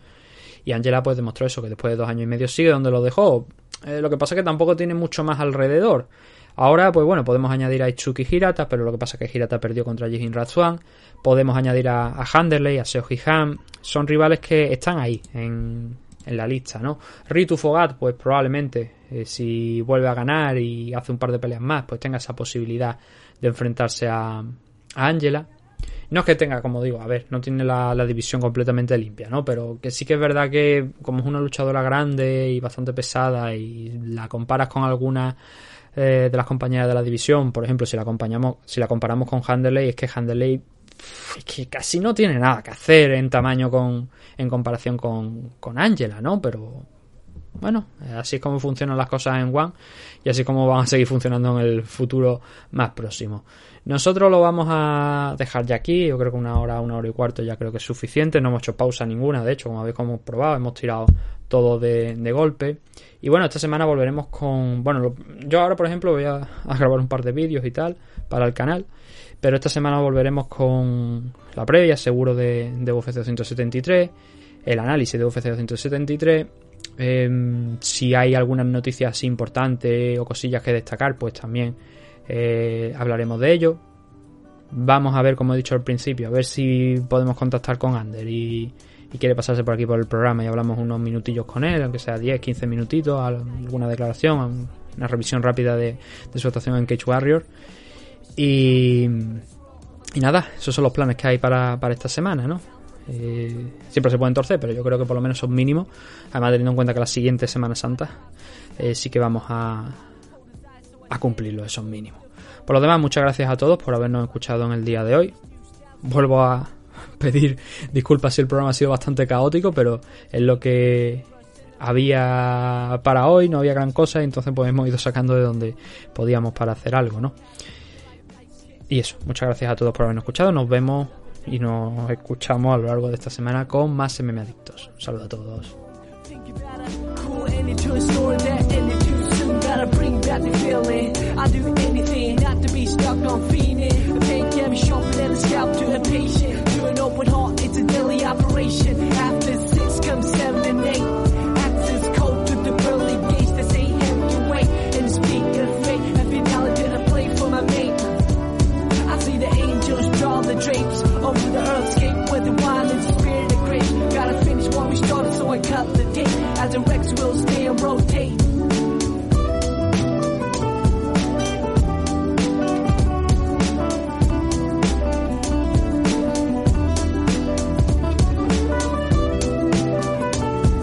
Y Angela pues demostró eso, que después de dos años y medio sigue donde lo dejó. Eh, lo que pasa es que tampoco tiene mucho más alrededor. Ahora, pues bueno, podemos añadir a Itsuki Hirata, pero lo que pasa es que Hirata perdió contra Jihin Ratsuan. Podemos añadir a, a Handerley, a Seo Han. Son rivales que están ahí, en, en la lista, ¿no? Ritu Fogat, pues probablemente, eh, si vuelve a ganar y hace un par de peleas más, pues tenga esa posibilidad de enfrentarse a, a Angela. No es que tenga, como digo, a ver, no tiene la, división completamente limpia, ¿no? Pero que sí que es verdad que como es una luchadora grande y bastante pesada y la comparas con algunas eh, de las compañeras de la división, por ejemplo, si la acompañamos, si la comparamos con Handerley, es que Handerley pff, es que casi no tiene nada que hacer en tamaño con en comparación con, con Angela, ¿no? Pero bueno, eh, así es como funcionan las cosas en One y así es como van a seguir funcionando en el futuro más próximo. Nosotros lo vamos a dejar ya aquí, yo creo que una hora, una hora y cuarto ya creo que es suficiente, no hemos hecho pausa ninguna, de hecho, como habéis como probado, hemos tirado todo de, de golpe. Y bueno, esta semana volveremos con, bueno, yo ahora por ejemplo voy a, a grabar un par de vídeos y tal para el canal, pero esta semana volveremos con la previa, seguro de, de UFC 273, el análisis de UFC 273. Em, si hay algunas noticias importantes o cosillas que destacar, pues también eh, hablaremos de ello. Vamos a ver, como he dicho al principio, a ver si podemos contactar con Ander y, quiere pasarse por aquí por el programa y hablamos unos minutillos con él, aunque sea 10, 15 minutitos, alguna declaración, una revisión rápida de, su actuación en Cage Warrior. Y, y nada, esos son los planes que hay para esta semana, ¿no? Eh, siempre se pueden torcer, pero yo creo que por lo menos son mínimos. Además, teniendo en cuenta que la siguiente Semana Santa eh, sí que vamos a, cumplirlo, esos mínimos. Por lo demás, muchas gracias a todos por habernos escuchado en el día de hoy. Vuelvo a pedir disculpas si el programa ha sido bastante caótico, pero es lo que había para hoy, no había gran cosa, entonces pues hemos ido sacando de donde podíamos para hacer algo, ¿no? Y eso, muchas gracias a todos por habernos escuchado. Nos vemos y nos escuchamos a lo largo de esta semana con más MM Adictos. Un saludo a todos. The drapes over the earthscape where the wine is the spirit of grace. Gotta finish what we started, so I cut the date. As the Rex will stay and rotate.